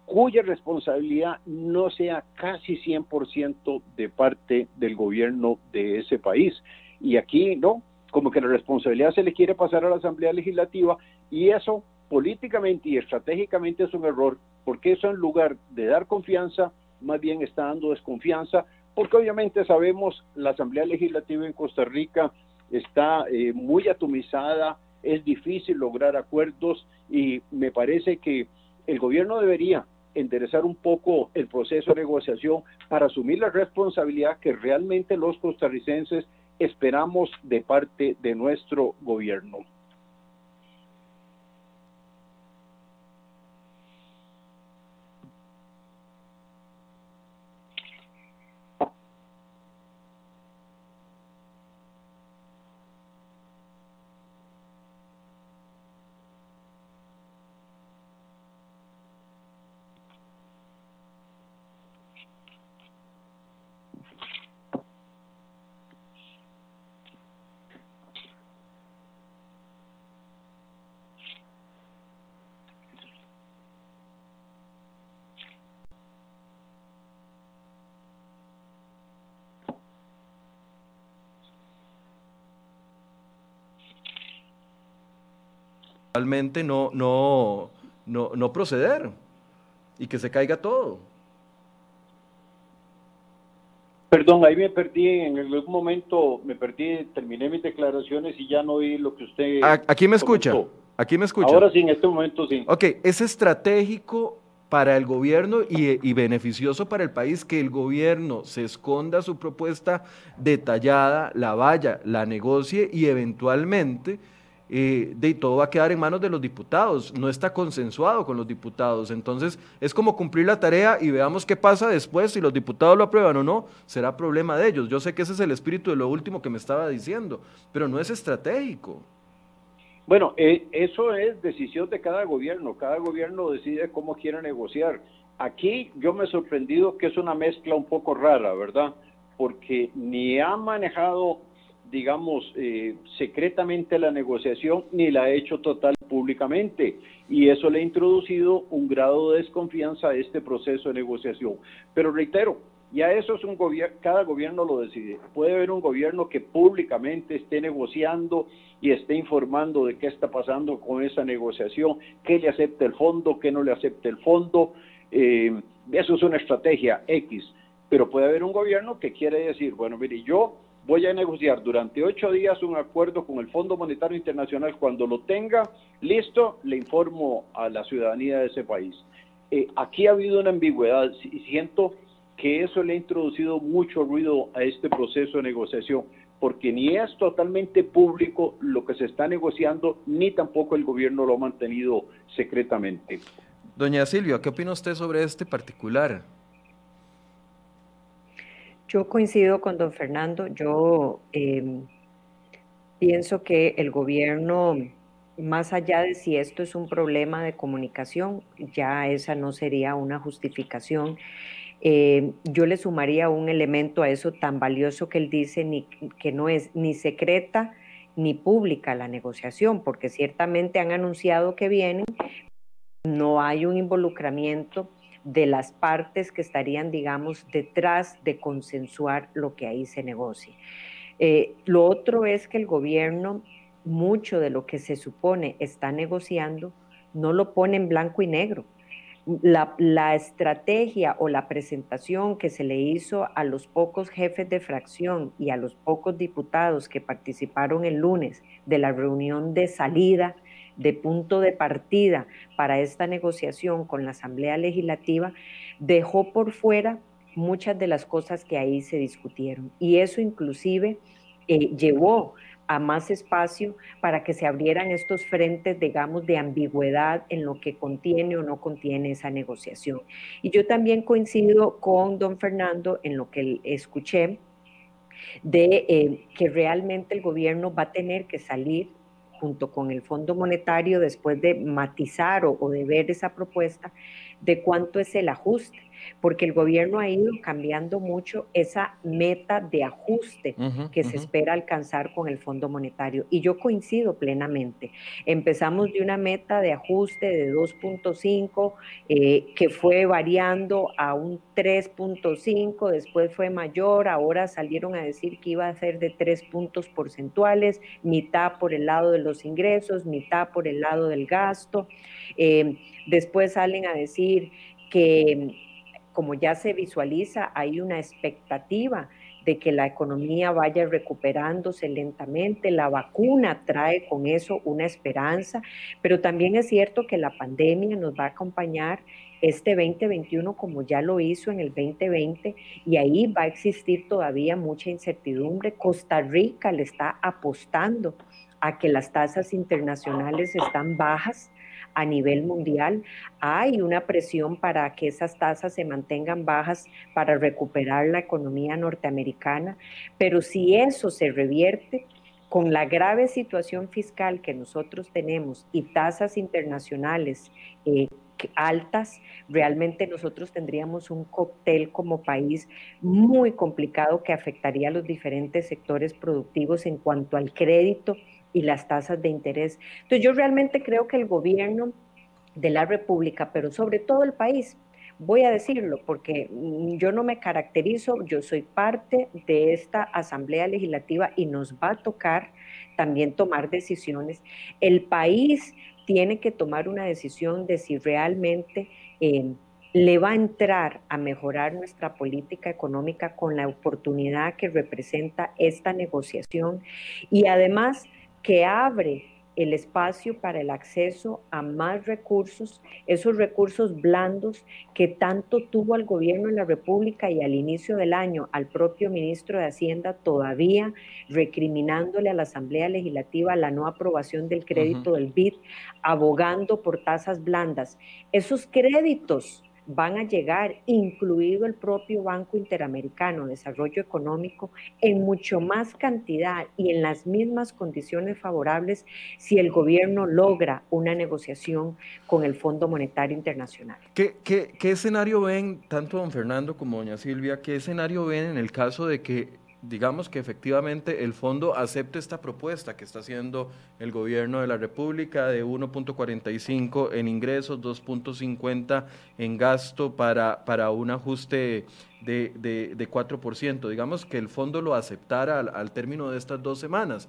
cuya responsabilidad no sea casi 100% de parte del gobierno de ese país. Y aquí, ¿no? Como que la responsabilidad se le quiere pasar a la Asamblea Legislativa y eso políticamente y estratégicamente es un error porque eso en lugar de dar confianza, más bien está dando desconfianza, porque obviamente sabemos la Asamblea Legislativa en Costa Rica está eh, muy atomizada, es difícil lograr acuerdos y me parece que el gobierno debería enderezar un poco el proceso de negociación para asumir la responsabilidad que realmente los costarricenses esperamos de parte de nuestro gobierno. Realmente no, no, no, no proceder y que se caiga todo. Perdón, ahí me perdí, en algún momento me perdí, terminé mis declaraciones y ya no oí lo que usted... Aquí me escucha, aquí me escucha. Ahora sí, en este momento sí. Ok, es estratégico para el gobierno y, y, beneficioso para el país que el gobierno se esconda su propuesta detallada, la vaya, la negocie y eventualmente eh, de todo va a quedar en manos de los diputados, no está consensuado con los diputados. Entonces, es como cumplir la tarea y veamos qué pasa después, si los diputados lo aprueban o no, será problema de ellos. Yo sé que ese es el espíritu de lo último que me estaba diciendo, pero no es estratégico. Bueno, eh, eso es decisión de cada gobierno, cada gobierno decide cómo quiere negociar. Aquí yo me he sorprendido que es una mezcla un poco rara, ¿verdad? Porque ni ha manejado digamos, eh, secretamente la negociación ni la ha hecho total públicamente. Y eso le ha introducido un grado de desconfianza a este proceso de negociación. Pero reitero, ya eso es un gobierno, cada gobierno lo decide. Puede haber un gobierno que públicamente esté negociando y esté informando de qué está pasando con esa negociación, qué le acepta el fondo, qué no le acepta el fondo. Eh, eso es una estrategia X. Pero puede haber un gobierno que quiere decir, bueno, mire, yo voy a negociar durante ocho días un acuerdo con el Fondo Monetario Internacional. Cuando lo tenga listo, le informo a la ciudadanía de ese país. Eh, aquí ha habido una ambigüedad y siento que eso le ha introducido mucho ruido a este proceso de negociación, porque ni es totalmente público lo que se está negociando, ni tampoco el gobierno lo ha mantenido secretamente. Doña Silvia, ¿qué opina usted sobre este particular? Yo coincido con don Fernando. Yo em, pienso que el gobierno, más allá de si esto es un problema de comunicación, ya esa no sería una justificación. Em, yo le sumaría un elemento a eso tan valioso que él dice, ni, que no es ni secreta ni pública la negociación, porque ciertamente han anunciado que vienen, no hay un involucramiento de las partes que estarían, digamos, detrás de consensuar lo que ahí se negocie. Eh, lo otro es que el gobierno, mucho de lo que se supone está negociando, no lo pone en blanco y negro. La, la, estrategia o la presentación que se le hizo a los pocos jefes de fracción y a los pocos diputados que participaron el lunes de la reunión de salida de punto de partida para esta negociación con la Asamblea Legislativa, dejó por fuera muchas de las cosas que ahí se discutieron. Y eso inclusive eh, llevó a más espacio para que se abrieran estos frentes, digamos, de ambigüedad en lo que contiene o no contiene esa negociación. Y yo también coincido con don Fernando en lo que escuché de eh, que realmente el gobierno va a tener que salir junto con el Fondo Monetario, después de matizar o, de ver esa propuesta, de cuánto es el ajuste porque el gobierno ha ido cambiando mucho esa meta de ajuste que se espera alcanzar con el Fondo Monetario. Y yo coincido plenamente. Empezamos de una meta de ajuste de 2.5 eh, que fue variando a un 3.5, después fue mayor, ahora salieron a decir que iba a ser de 3 puntos porcentuales, mitad por el lado de los ingresos, mitad por el lado del gasto. Eh, después salen a decir decir que como ya se visualiza, hay una expectativa de que la economía vaya recuperándose lentamente. La vacuna trae con eso una esperanza, pero también es cierto que la pandemia nos va a acompañar este 2021 como ya lo hizo en el 2020 y ahí va a existir todavía mucha incertidumbre. Costa Rica le está apostando a que las tasas internacionales están bajas a nivel mundial. Hay una presión para que esas tasas se mantengan bajas para recuperar la economía norteamericana, pero si eso se revierte, con la grave situación fiscal que nosotros tenemos y tasas internacionales eh, altas, realmente nosotros tendríamos un cóctel como país muy complicado que afectaría a los diferentes sectores productivos en cuanto al crédito y las tasas de interés. Entonces yo realmente creo que el gobierno de la República, pero sobre todo el país, voy a decirlo porque mm, yo no me caracterizo, yo soy parte de esta Asamblea Legislativa y nos va a tocar también tomar decisiones. El país tiene que tomar una decisión de si realmente eh, le va a entrar a mejorar nuestra política económica con la oportunidad que representa esta negociación y además que abre el espacio para el acceso a más recursos, esos recursos blandos que tanto tuvo el gobierno de la República y al inicio del año al propio ministro de Hacienda todavía recriminándole a la Asamblea Legislativa la no aprobación del crédito del BID, abogando por tasas blandas. Esos créditos van a llegar, incluido el propio Banco Interamericano de Desarrollo Económico, en mucho más cantidad y en las mismas condiciones favorables si el gobierno logra una negociación con el Fondo Monetario Internacional. ¿Qué, qué escenario ven, tanto don Fernando como doña Silvia, qué escenario ven en el caso de que digamos que efectivamente el fondo acepte esta propuesta que está haciendo el gobierno de la República de 1.45 en ingresos, 2.50 en gasto para, para un ajuste de, de, 4%. Digamos que el fondo lo aceptara al, término de estas dos semanas.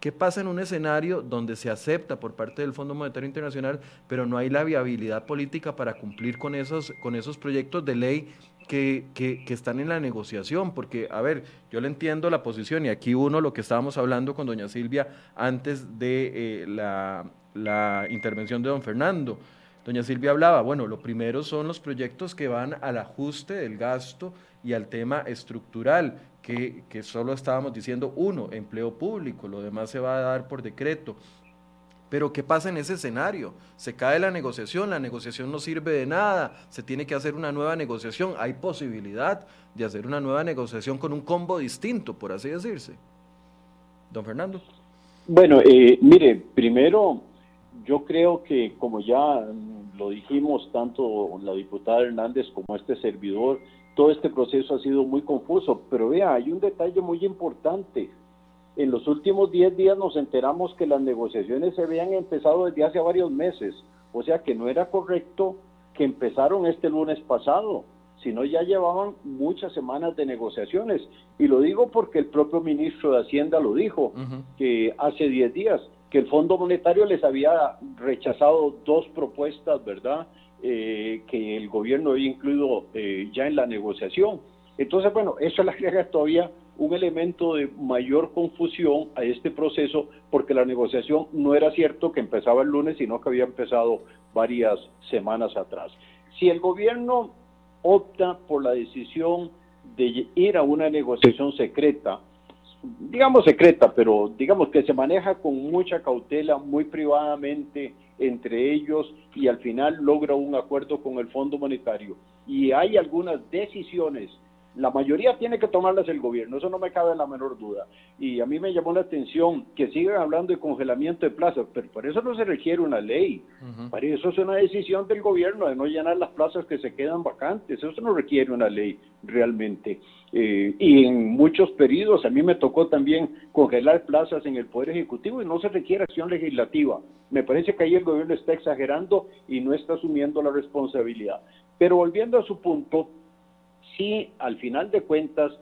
¿Qué pasa en un escenario donde se acepta por parte del Fondo Monetario Internacional, pero no hay la viabilidad política para cumplir con esos, con esos proyectos de ley que, están en la negociación, porque, a ver, yo le entiendo la posición y aquí uno lo que estábamos hablando con doña Silvia antes de eh, la, la intervención de don Fernando. Doña Silvia hablaba, bueno, lo primero son los proyectos que van al ajuste del gasto y al tema estructural, que, que solo estábamos diciendo uno, empleo público, lo demás se va a dar por decreto. Pero ¿qué pasa en ese escenario? Se cae la negociación, la negociación no sirve de nada, se tiene que hacer una nueva negociación. Hay posibilidad de hacer una nueva negociación con un combo distinto, por así decirse. Don Fernando. Bueno, eh, mire, primero yo creo que como ya lo dijimos tanto la diputada Hernández como este servidor, todo este proceso ha sido muy confuso, pero vea, hay un detalle muy importante en los últimos 10 días nos enteramos que las negociaciones se habían empezado desde hace varios meses, o sea que no era correcto que empezaron este lunes pasado, sino ya llevaban muchas semanas de negociaciones. Y lo digo porque el propio ministro de Hacienda lo dijo, que hace 10 días, que el Fondo Monetario les había rechazado dos propuestas, ¿verdad? Eh, que el gobierno había incluido eh, ya en la negociación. Entonces, bueno, eso le *laughs* agrega todavía un elemento de mayor confusión a este proceso porque la negociación no era cierto que empezaba el lunes, sino que había empezado varias semanas atrás. Si el gobierno opta por la decisión de ir a una negociación secreta, digamos secreta, pero digamos que se maneja con mucha cautela, muy privadamente entre ellos y al final logra un acuerdo con el Fondo Monetario. Y hay algunas decisiones la mayoría tiene que tomarlas el gobierno, eso no me cabe la menor duda. Y a mí me llamó la atención que sigan hablando de congelamiento de plazas, pero por eso no se requiere una ley. Para eso es una decisión del gobierno de no llenar las plazas que se quedan vacantes. Eso no requiere una ley realmente. Eh, y en muchos periodos a mí me tocó también congelar plazas en el Poder Ejecutivo y no se requiere acción legislativa. Me parece que ahí el gobierno está exagerando y no está asumiendo la responsabilidad. Pero volviendo a su punto, sí, al final de cuentas,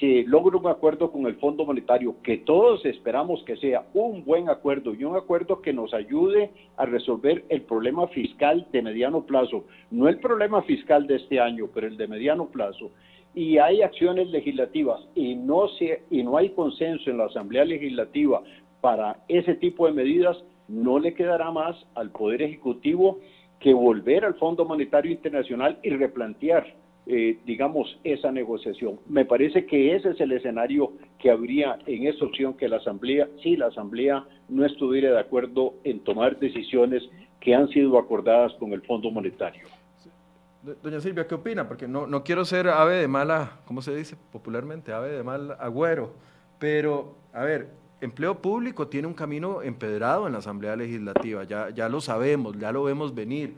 se logra un acuerdo con el Fondo Monetario, que todos esperamos que sea un buen acuerdo y un acuerdo que nos ayude a resolver el problema fiscal de mediano plazo, no el problema fiscal de este año, pero el de mediano plazo, y hay acciones legislativas y no, se, y no hay consenso en la Asamblea Legislativa para ese tipo de medidas, no le quedará más al Poder Ejecutivo que volver al Fondo Monetario Internacional y replantear eh, digamos, esa negociación. Me parece que ese es el escenario que habría en esa opción que la Asamblea, si la Asamblea no estuviera de acuerdo en tomar decisiones que han sido acordadas con el Fondo Monetario. Doña Silvia, ¿qué opina? Porque no, no quiero ser ave de mala, ¿cómo se dice popularmente? Ave de mal agüero. Pero, a ver, empleo público tiene un camino empedrado en la Asamblea Legislativa, ya, ya lo sabemos, ya lo vemos venir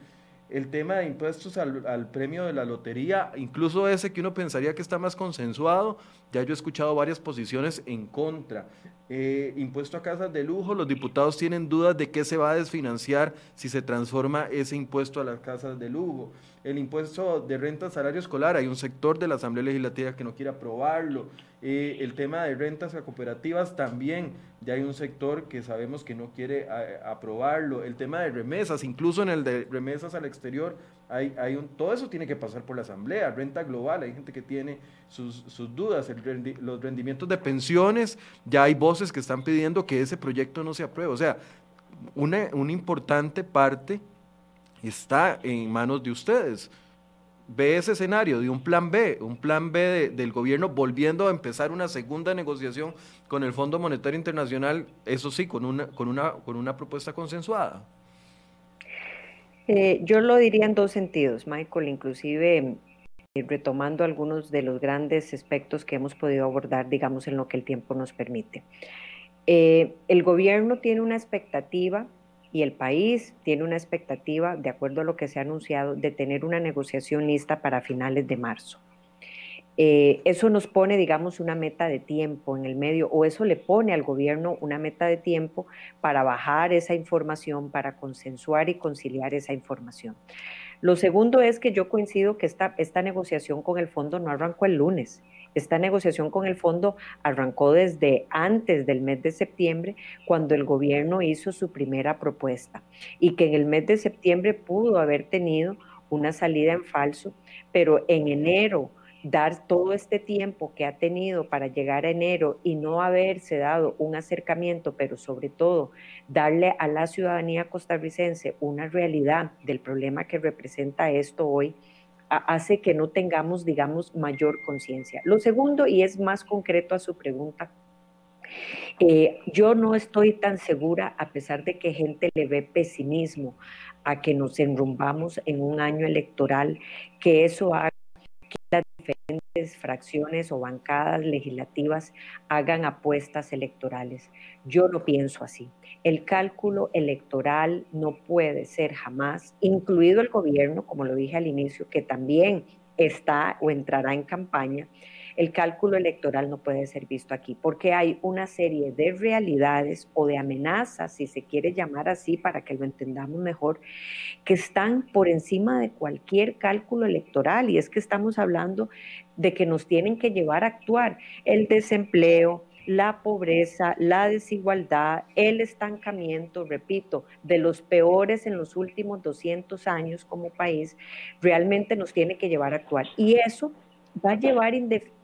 el tema de impuestos al, premio de la lotería, incluso ese que uno pensaría que está más consensuado, ya yo he escuchado varias posiciones en contra. Eh, impuesto a casas de lujo, los diputados tienen dudas de qué se va a desfinanciar si se transforma ese impuesto a las casas de lujo. El impuesto de renta salario escolar, hay un sector de la Asamblea Legislativa que no quiere aprobarlo. Eh, el tema de rentas a cooperativas también, ya hay un sector que sabemos que no quiere aprobarlo. El tema de remesas, incluso en el de remesas al exterior, hay, hay un, todo eso tiene que pasar por la Asamblea. Renta global, hay gente que tiene sus, sus dudas. los rendimientos de pensiones, ya hay voces que están pidiendo que ese proyecto no se apruebe. O sea, una, una importante parte está en manos de ustedes ve ese escenario de un plan B, un plan B del gobierno volviendo a empezar una segunda negociación con el Fondo Monetario Internacional, eso sí, con una, con una, con una propuesta consensuada? Eh, yo lo diría en dos sentidos, Michael, inclusive eh, retomando algunos de los grandes aspectos que hemos podido abordar, digamos, en lo que el tiempo nos permite. Eh, el gobierno tiene una expectativa y el país tiene una expectativa, de acuerdo a lo que se ha anunciado, de tener una negociación lista para finales de marzo. Eh, eso nos pone, digamos, una meta de tiempo en el medio, o eso le pone al gobierno una meta de tiempo para bajar esa información, para consensuar y conciliar esa información. Lo segundo es que yo coincido que esta, esta negociación con el fondo no arrancó el lunes. Esta negociación con el fondo arrancó desde antes del mes de septiembre, cuando el gobierno hizo su primera propuesta y que en el mes de septiembre pudo haber tenido una salida en falso, pero en enero dar todo este tiempo que ha tenido para llegar a enero y no haberse dado un acercamiento, pero sobre todo darle a la ciudadanía costarricense una realidad del problema que representa esto hoy, hace que no tengamos, digamos, mayor conciencia. Lo segundo, y es más concreto a su pregunta, eh, yo no estoy tan segura, a pesar de que gente le ve pesimismo a que nos enrumbamos en un año electoral, que eso haga fracciones o bancadas legislativas hagan apuestas electorales. Yo no pienso así. El cálculo electoral no puede ser jamás, incluido el gobierno, como lo dije al inicio, que también está o entrará en campaña, el cálculo electoral no puede ser visto aquí, porque hay una serie de realidades o de amenazas, si se quiere llamar así para que lo entendamos mejor, que están por encima de cualquier cálculo electoral. Y es que estamos hablando de que nos tienen que llevar a actuar. El desempleo, la pobreza, la desigualdad, el estancamiento, repito, de los peores en los últimos 200 años como país, realmente nos tiene que llevar a actuar. Y eso va a llevar,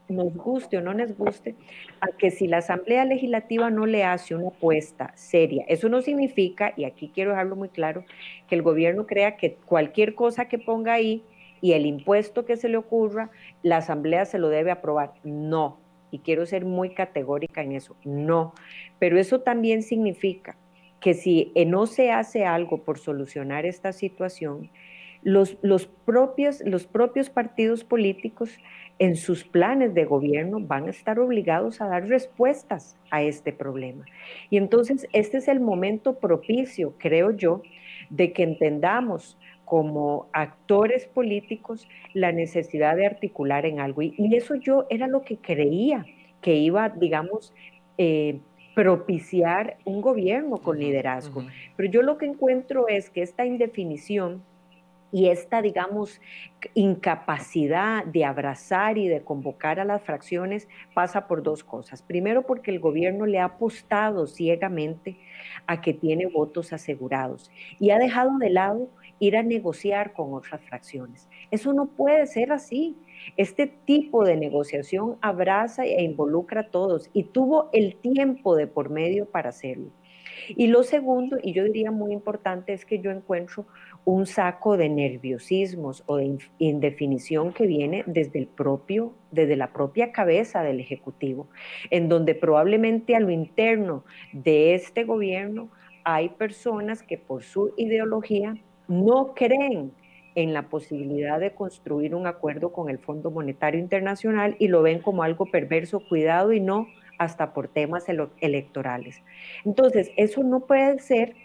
nos guste o no nos guste, a que si la Asamblea Legislativa no le hace una apuesta seria, eso no significa, y aquí quiero dejarlo muy claro, que el gobierno crea que cualquier cosa que ponga ahí y el impuesto que se le ocurra, la Asamblea se lo debe aprobar. No, y quiero ser muy categórica en eso, no, pero eso también significa que si no se hace algo por solucionar esta situación, los, los, propios, los propios partidos políticos en sus planes de gobierno van a estar obligados a dar respuestas a este problema. Y entonces este es el momento propicio, creo yo, de que entendamos como actores políticos la necesidad de articular en algo. Y, eso yo era lo que creía que iba, digamos, eh, propiciar un gobierno con liderazgo. Pero yo lo que encuentro es que esta indefinición y esta, digamos, incapacidad de abrazar y de convocar a las fracciones pasa por dos cosas. Primero, porque el gobierno le ha apostado ciegamente a que tiene votos asegurados y ha dejado de lado ir a negociar con otras fracciones. Eso no puede ser así. Este tipo de negociación abraza e involucra a todos y tuvo el tiempo de por medio para hacerlo. Y lo segundo, y yo diría muy importante, es que yo encuentro un saco de nerviosismos o de indefinición que viene desde el propio, desde la propia cabeza del Ejecutivo, en donde probablemente a lo interno de este gobierno hay personas que por su ideología no creen en la posibilidad de construir un acuerdo con el Fondo Monetario Internacional y lo ven como algo perverso, cuidado y no hasta por temas electorales. Entonces, eso no puede ser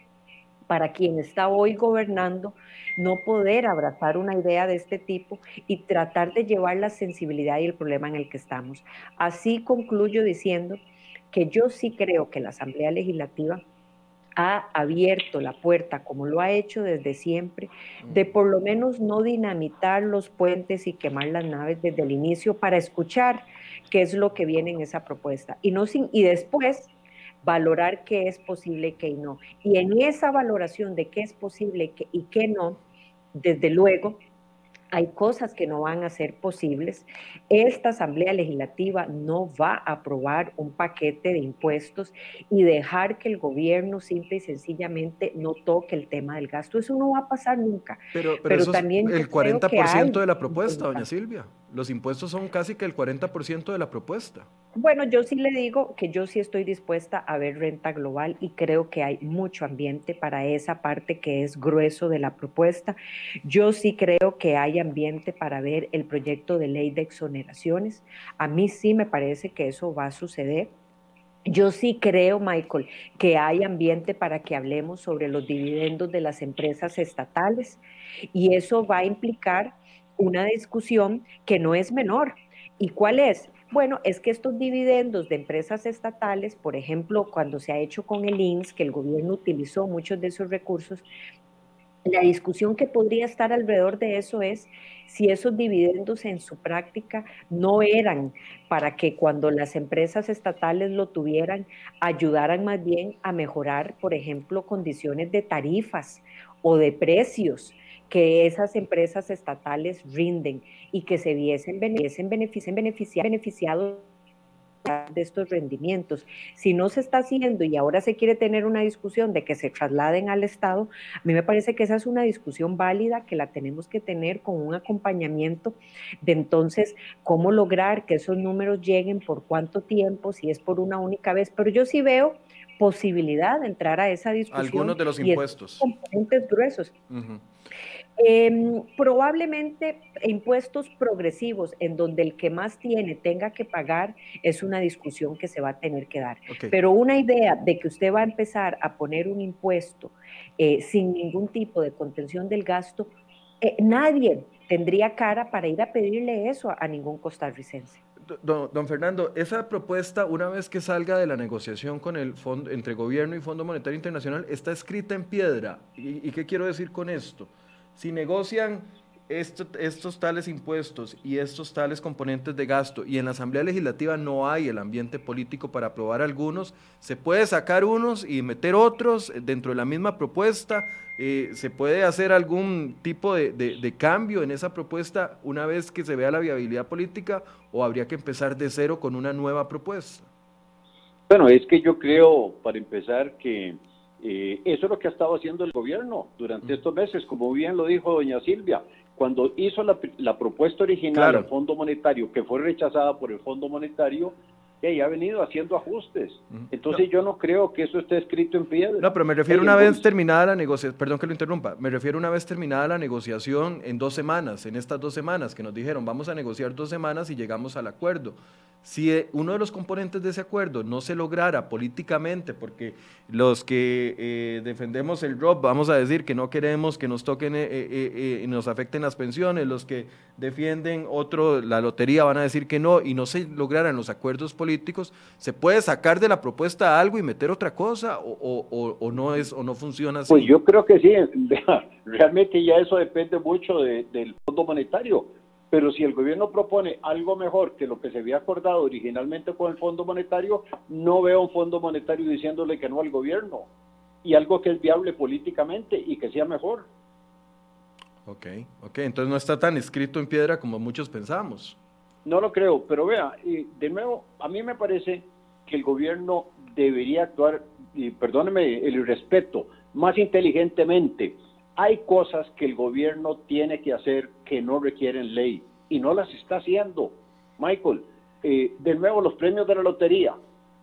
para quien está hoy gobernando, no poder abrazar una idea de este tipo y tratar de llevar la sensibilidad y el problema en el que estamos. Así concluyo diciendo que yo sí creo que la Asamblea Legislativa ha abierto la puerta, como lo ha hecho desde siempre, de por lo menos no dinamitar los puentes y quemar las naves desde el inicio para escuchar qué es lo que viene en esa propuesta. Y, no sin, y después valorar qué es posible y qué no. Y en esa valoración de qué es posible y qué no, desde luego, hay cosas que no van a ser posibles. Esta Asamblea Legislativa no va a aprobar un paquete de impuestos y dejar que el gobierno simple y sencillamente no toque el tema del gasto. Eso no va a pasar nunca. Pero, pero, también el 40% de la propuesta, doña Silvia. Los impuestos son casi que el 40% de la propuesta. Bueno, yo sí le digo que yo sí estoy dispuesta a ver renta global y creo que hay mucho ambiente para esa parte que es grueso de la propuesta. Yo sí creo que hay ambiente para ver el proyecto de ley de exoneraciones. A mí sí me parece que eso va a suceder. Yo sí creo, Michael, que hay ambiente para que hablemos sobre los dividendos de las empresas estatales y eso va a implicar una discusión que no es menor. ¿Y cuál es? Bueno, es que estos dividendos de empresas estatales, por ejemplo, cuando se ha hecho con el INS, que el gobierno utilizó muchos de esos recursos, la discusión que podría estar alrededor de eso es si esos dividendos en su práctica no eran para que cuando las empresas estatales lo tuvieran, ayudaran más bien a mejorar, por ejemplo, condiciones de tarifas o de precios que esas empresas estatales rinden y que se viesen, viesen beneficiados de estos rendimientos. Si no se está haciendo y ahora se quiere tener una discusión de que se trasladen al Estado, a mí me parece que esa es una discusión válida que la tenemos que tener con un acompañamiento de entonces cómo lograr que esos números lleguen, por cuánto tiempo, si es por una única vez, pero yo sí veo posibilidad de entrar a esa discusión. Algunos de los impuestos. componentes gruesos. Em, probablemente impuestos progresivos en donde el que más tiene tenga que pagar es una discusión que se va a tener que dar. Pero una idea de que usted va a empezar a poner un impuesto eh, sin ningún tipo de contención del gasto, eh, nadie tendría cara para ir a pedirle eso a, ningún costarricense. Don, Fernando, esa propuesta, una vez que salga de la negociación con el fondo, entre gobierno y Fondo Monetario Internacional, está escrita en piedra. y qué quiero decir con esto? Si negocian estos tales impuestos y estos tales componentes de gasto y en la Asamblea Legislativa no hay el ambiente político para aprobar algunos, se puede sacar unos y meter otros dentro de la misma propuesta, eh, se puede hacer algún tipo de, cambio en esa propuesta una vez que se vea la viabilidad política o habría que empezar de cero con una nueva propuesta. Bueno, es que yo creo, para empezar, que eh, eso es lo que ha estado haciendo el gobierno durante estos meses, como bien lo dijo doña Silvia. Cuando hizo la, propuesta original del Fondo Monetario, que fue rechazada por el Fondo Monetario, y ha venido haciendo ajustes. Entonces yo no creo que eso esté escrito en piedra. No, pero me refiero una vez terminada la negociación, perdón que lo interrumpa, me refiero una vez terminada la negociación en dos semanas, en estas dos semanas que nos dijeron vamos a negociar dos semanas y llegamos al acuerdo. Si eh, uno de los componentes de ese acuerdo no se lograra políticamente, porque los que eh, defendemos el ROP vamos a decir que no queremos que nos toquen eh, y nos afecten las pensiones, los que defienden otro, la lotería van a decir que no, y no se lograran los acuerdos políticos, ¿se puede sacar de la propuesta algo y meter otra cosa o, no, es, o no funciona así? Pues yo creo que sí. *laughs* realmente ya eso depende mucho del Fondo Monetario. Pero si el gobierno propone algo mejor que lo que se había acordado originalmente con el Fondo Monetario, no veo un Fondo Monetario diciéndole que no al gobierno. Y algo que es viable políticamente y que sea mejor. Ok, ok, entonces no está tan escrito en piedra como muchos pensamos. No lo creo, pero vea, de nuevo, a mí me parece que el gobierno debería actuar, y perdóneme el irrespeto, más inteligentemente. Hay cosas que el gobierno tiene que hacer que no requieren ley y no las está haciendo. Michael, eh, de nuevo los premios de la lotería.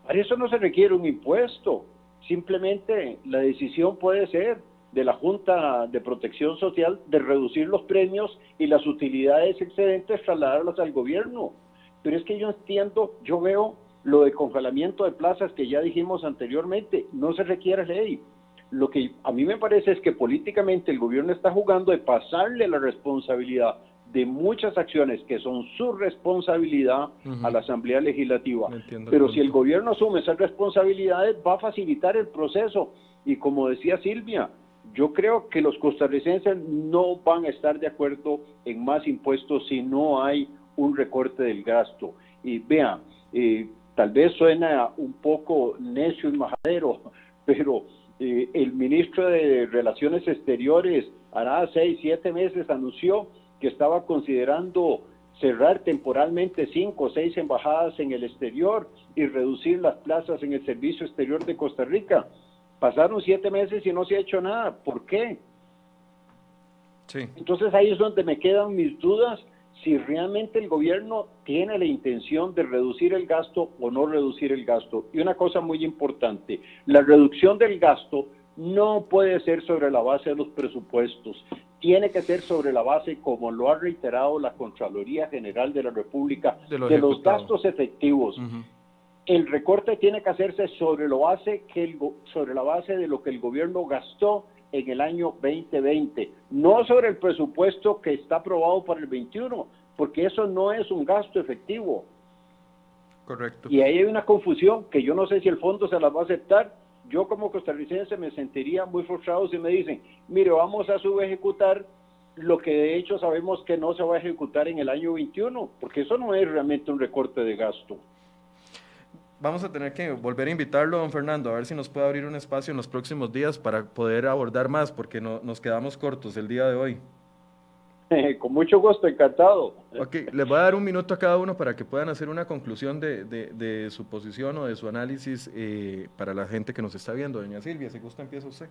Para eso no se requiere un impuesto. Simplemente la decisión puede ser de la Junta de Protección Social de reducir los premios y las utilidades excedentes, trasladarlas al gobierno. Pero es que yo entiendo, yo veo lo de congelamiento de plazas que ya dijimos anteriormente, no se requiere ley. Lo que a mí me parece es que políticamente el gobierno está jugando de pasarle la responsabilidad de muchas acciones que son su responsabilidad a la Asamblea Legislativa. Pero si el gobierno asume esas responsabilidades, va a facilitar el proceso. Y como decía Silvia, yo creo que los costarricenses no van a estar de acuerdo en más impuestos si no hay un recorte del gasto. Y vean, eh, tal vez suena un poco necio y majadero, *laughs* pero eh, el ministro de Relaciones Exteriores hará seis, siete meses anunció que estaba considerando cerrar temporalmente cinco o seis embajadas en el exterior y reducir las plazas en el servicio exterior de Costa Rica. Pasaron siete meses y no se ha hecho nada. ¿Por qué? Sí. Entonces ahí es donde me quedan mis dudas si realmente el gobierno tiene la intención de reducir el gasto o no reducir el gasto. Y una cosa muy importante, la reducción del gasto no puede ser sobre la base de los presupuestos, tiene que ser sobre la base, como lo ha reiterado la Contraloría General de la República, de, los gastos efectivos. El recorte tiene que hacerse sobre, lo base que el, sobre la base de lo que el gobierno gastó en el año 2020, no sobre el presupuesto que está aprobado para el 21, porque eso no es un gasto efectivo. Correcto. Y ahí hay una confusión que yo no sé si el fondo se la va a aceptar. Yo como costarricense me sentiría muy frustrado si me dicen, mire, vamos a subejecutar lo que de hecho sabemos que no se va a ejecutar en el año 21, porque eso no es realmente un recorte de gasto vamos a tener que volver a invitarlo, don Fernando, a ver si nos puede abrir un espacio en los próximos días para poder abordar más, porque no, nos quedamos cortos el día de hoy. *laughs* con mucho gusto, encantado. Ok, les voy a dar un minuto a cada uno para que puedan hacer una conclusión de, de, su posición o de su análisis eh, para la gente que nos está viendo. Doña Silvia, si gusta, empieza usted.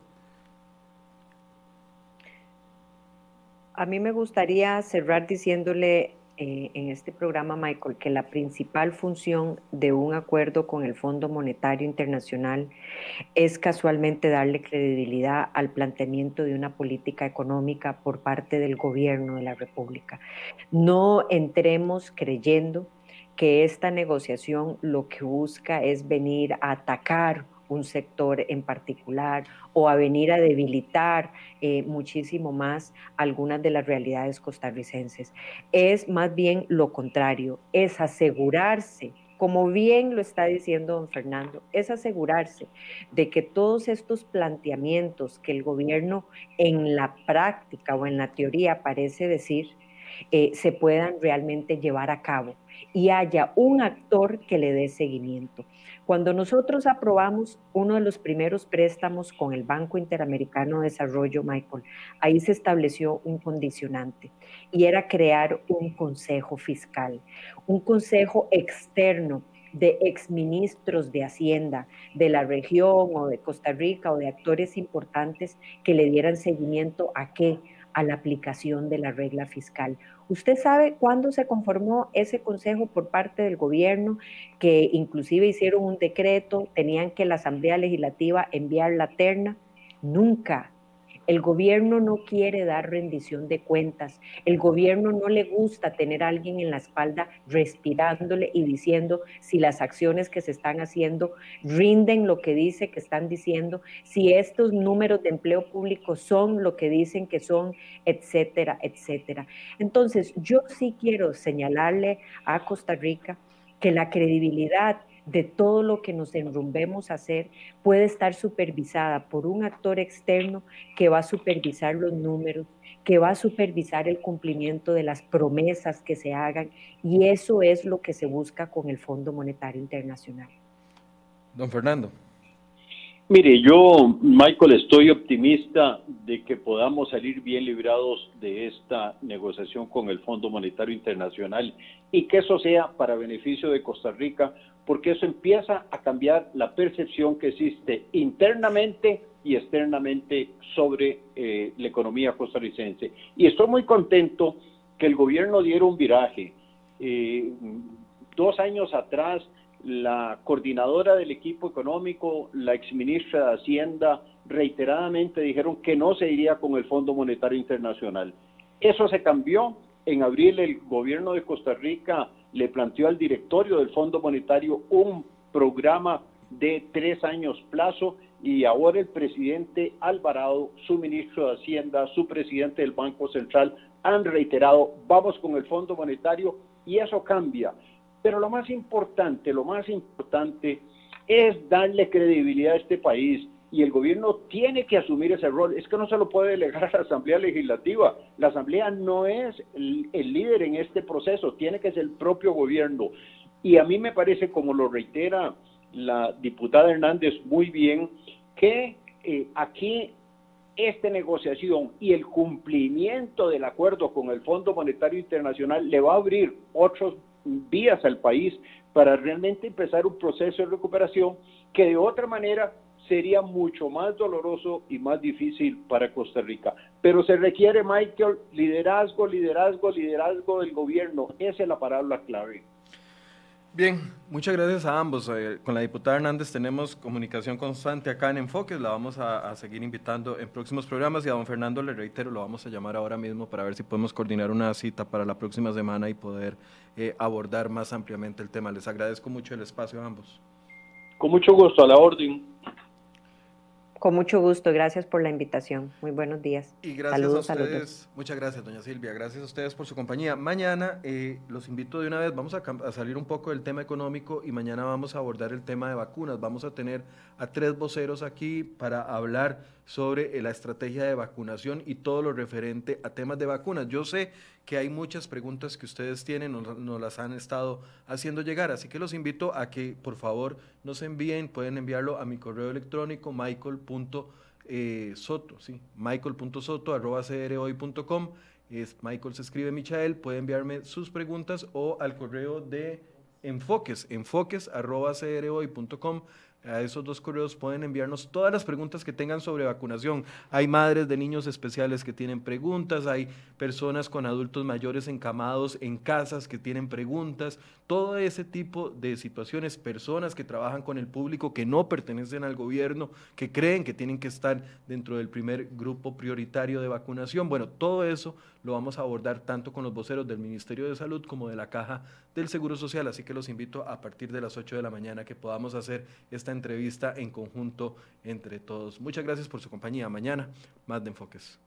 A mí me gustaría cerrar diciéndole eh, en este programa, Michael, que la principal función de un acuerdo con el Fondo Monetario Internacional es casualmente darle credibilidad al planteamiento de una política económica por parte del gobierno de la República. No entremos creyendo que esta negociación lo que busca es venir a atacar un sector en particular o a venir a debilitar eh, muchísimo más algunas de las realidades costarricenses. Es más bien lo contrario, es asegurarse como bien lo está diciendo don Fernando, es asegurarse de que todos estos planteamientos que el gobierno en la práctica o en la teoría parece decir, eh, se puedan realmente llevar a cabo y haya un actor que le dé seguimiento. Cuando nosotros aprobamos uno de los primeros préstamos con el Banco Interamericano de Desarrollo, Michael, ahí se estableció un condicionante y era crear un consejo fiscal, un consejo externo de exministros de Hacienda de la región o de Costa Rica o de actores importantes que le dieran seguimiento a qué? A la aplicación de la regla fiscal. ¿Usted sabe cuándo se conformó ese consejo por parte del gobierno, que inclusive hicieron un decreto, tenían que la Asamblea Legislativa enviar la terna? Nunca. El gobierno no quiere dar rendición de cuentas. El gobierno no le gusta tener a alguien en la espalda respirándole y diciendo si las acciones que se están haciendo rinden lo que dice que están diciendo, si estos números de empleo público son lo que dicen que son, etcétera, etcétera. Entonces, yo sí quiero señalarle a Costa Rica que la credibilidad de todo lo que nos enrumbemos a hacer puede estar supervisada por un actor externo que va a supervisar los números, que va a supervisar el cumplimiento de las promesas que se hagan y eso es lo que se busca con el Fondo Monetario Internacional. Don Fernando. Mire, yo, Michael, estoy optimista de que podamos salir bien librados de esta negociación con el Fondo Monetario Internacional y que eso sea para beneficio de Costa Rica, porque eso empieza a cambiar la percepción que existe internamente y externamente sobre eh, la economía costarricense. Y estoy muy contento que el gobierno diera un viraje. Eh, dos años atrás, la coordinadora del equipo económico, la exministra de Hacienda, reiteradamente dijeron que no se iría con el Fondo Monetario Internacional. Eso se cambió. En abril el gobierno de Costa Rica le planteó al directorio del Fondo Monetario un programa de tres años plazo y ahora el presidente Alvarado, su ministro de Hacienda, su presidente del Banco Central han reiterado, vamos con el Fondo Monetario y eso cambia. Pero lo más importante, lo más importante es darle credibilidad a este país y el gobierno tiene que asumir ese rol. Es que no se lo puede delegar a la Asamblea Legislativa. La Asamblea no es el, líder en este proceso, tiene que ser el propio gobierno. Y a mí me parece, como lo reitera la diputada Hernández muy bien, que eh, aquí esta negociación y el cumplimiento del acuerdo con el Fondo Monetario Internacional le va a abrir otros vías al país para realmente empezar un proceso de recuperación que de otra manera sería mucho más doloroso y más difícil para Costa Rica. Pero se requiere, Michael, liderazgo, liderazgo, liderazgo del gobierno. Esa es la palabra clave. Bien, muchas gracias a ambos. Eh, con la diputada Hernández tenemos comunicación constante acá en Enfoques, la vamos a, seguir invitando en próximos programas y a don Fernando le reitero, lo vamos a llamar ahora mismo para ver si podemos coordinar una cita para la próxima semana y poder eh, abordar más ampliamente el tema. Les agradezco mucho el espacio a ambos. Con mucho gusto, a la orden. Con mucho gusto, gracias por la invitación. Muy buenos días. Y gracias a ustedes. Muchas gracias, doña Silvia. Gracias a ustedes por su compañía. Mañana eh, los invito de una vez, vamos a, a, salir un poco del tema económico y mañana vamos a abordar el tema de vacunas. Vamos a tener a tres voceros aquí para hablar sobre eh, la estrategia de vacunación y todo lo referente a temas de vacunas. Yo sé que hay muchas preguntas que ustedes tienen, nos, las han estado haciendo llegar, así que los invito a que por favor nos envíen, pueden enviarlo a mi correo electrónico michael.soto, eh, sí, michael.soto arroba crhoy.com, es Michael se escribe Michael, puede enviarme sus preguntas o al correo de enfoques, enfoques arroba crhoy.com a esos dos correos pueden enviarnos todas las preguntas que tengan sobre vacunación. Hay madres de niños especiales que tienen preguntas, hay personas con adultos mayores encamados en casas que tienen preguntas, todo ese tipo de situaciones, personas que trabajan con el público que no pertenecen al gobierno, que creen que tienen que estar dentro del primer grupo prioritario de vacunación. Bueno, todo eso lo vamos a abordar tanto con los voceros del Ministerio de Salud como de la Caja del Seguro Social, así que los invito a partir de las 8 de la mañana que podamos hacer esta entrevista en conjunto entre todos. Muchas gracias por su compañía. Mañana, más de enfoques.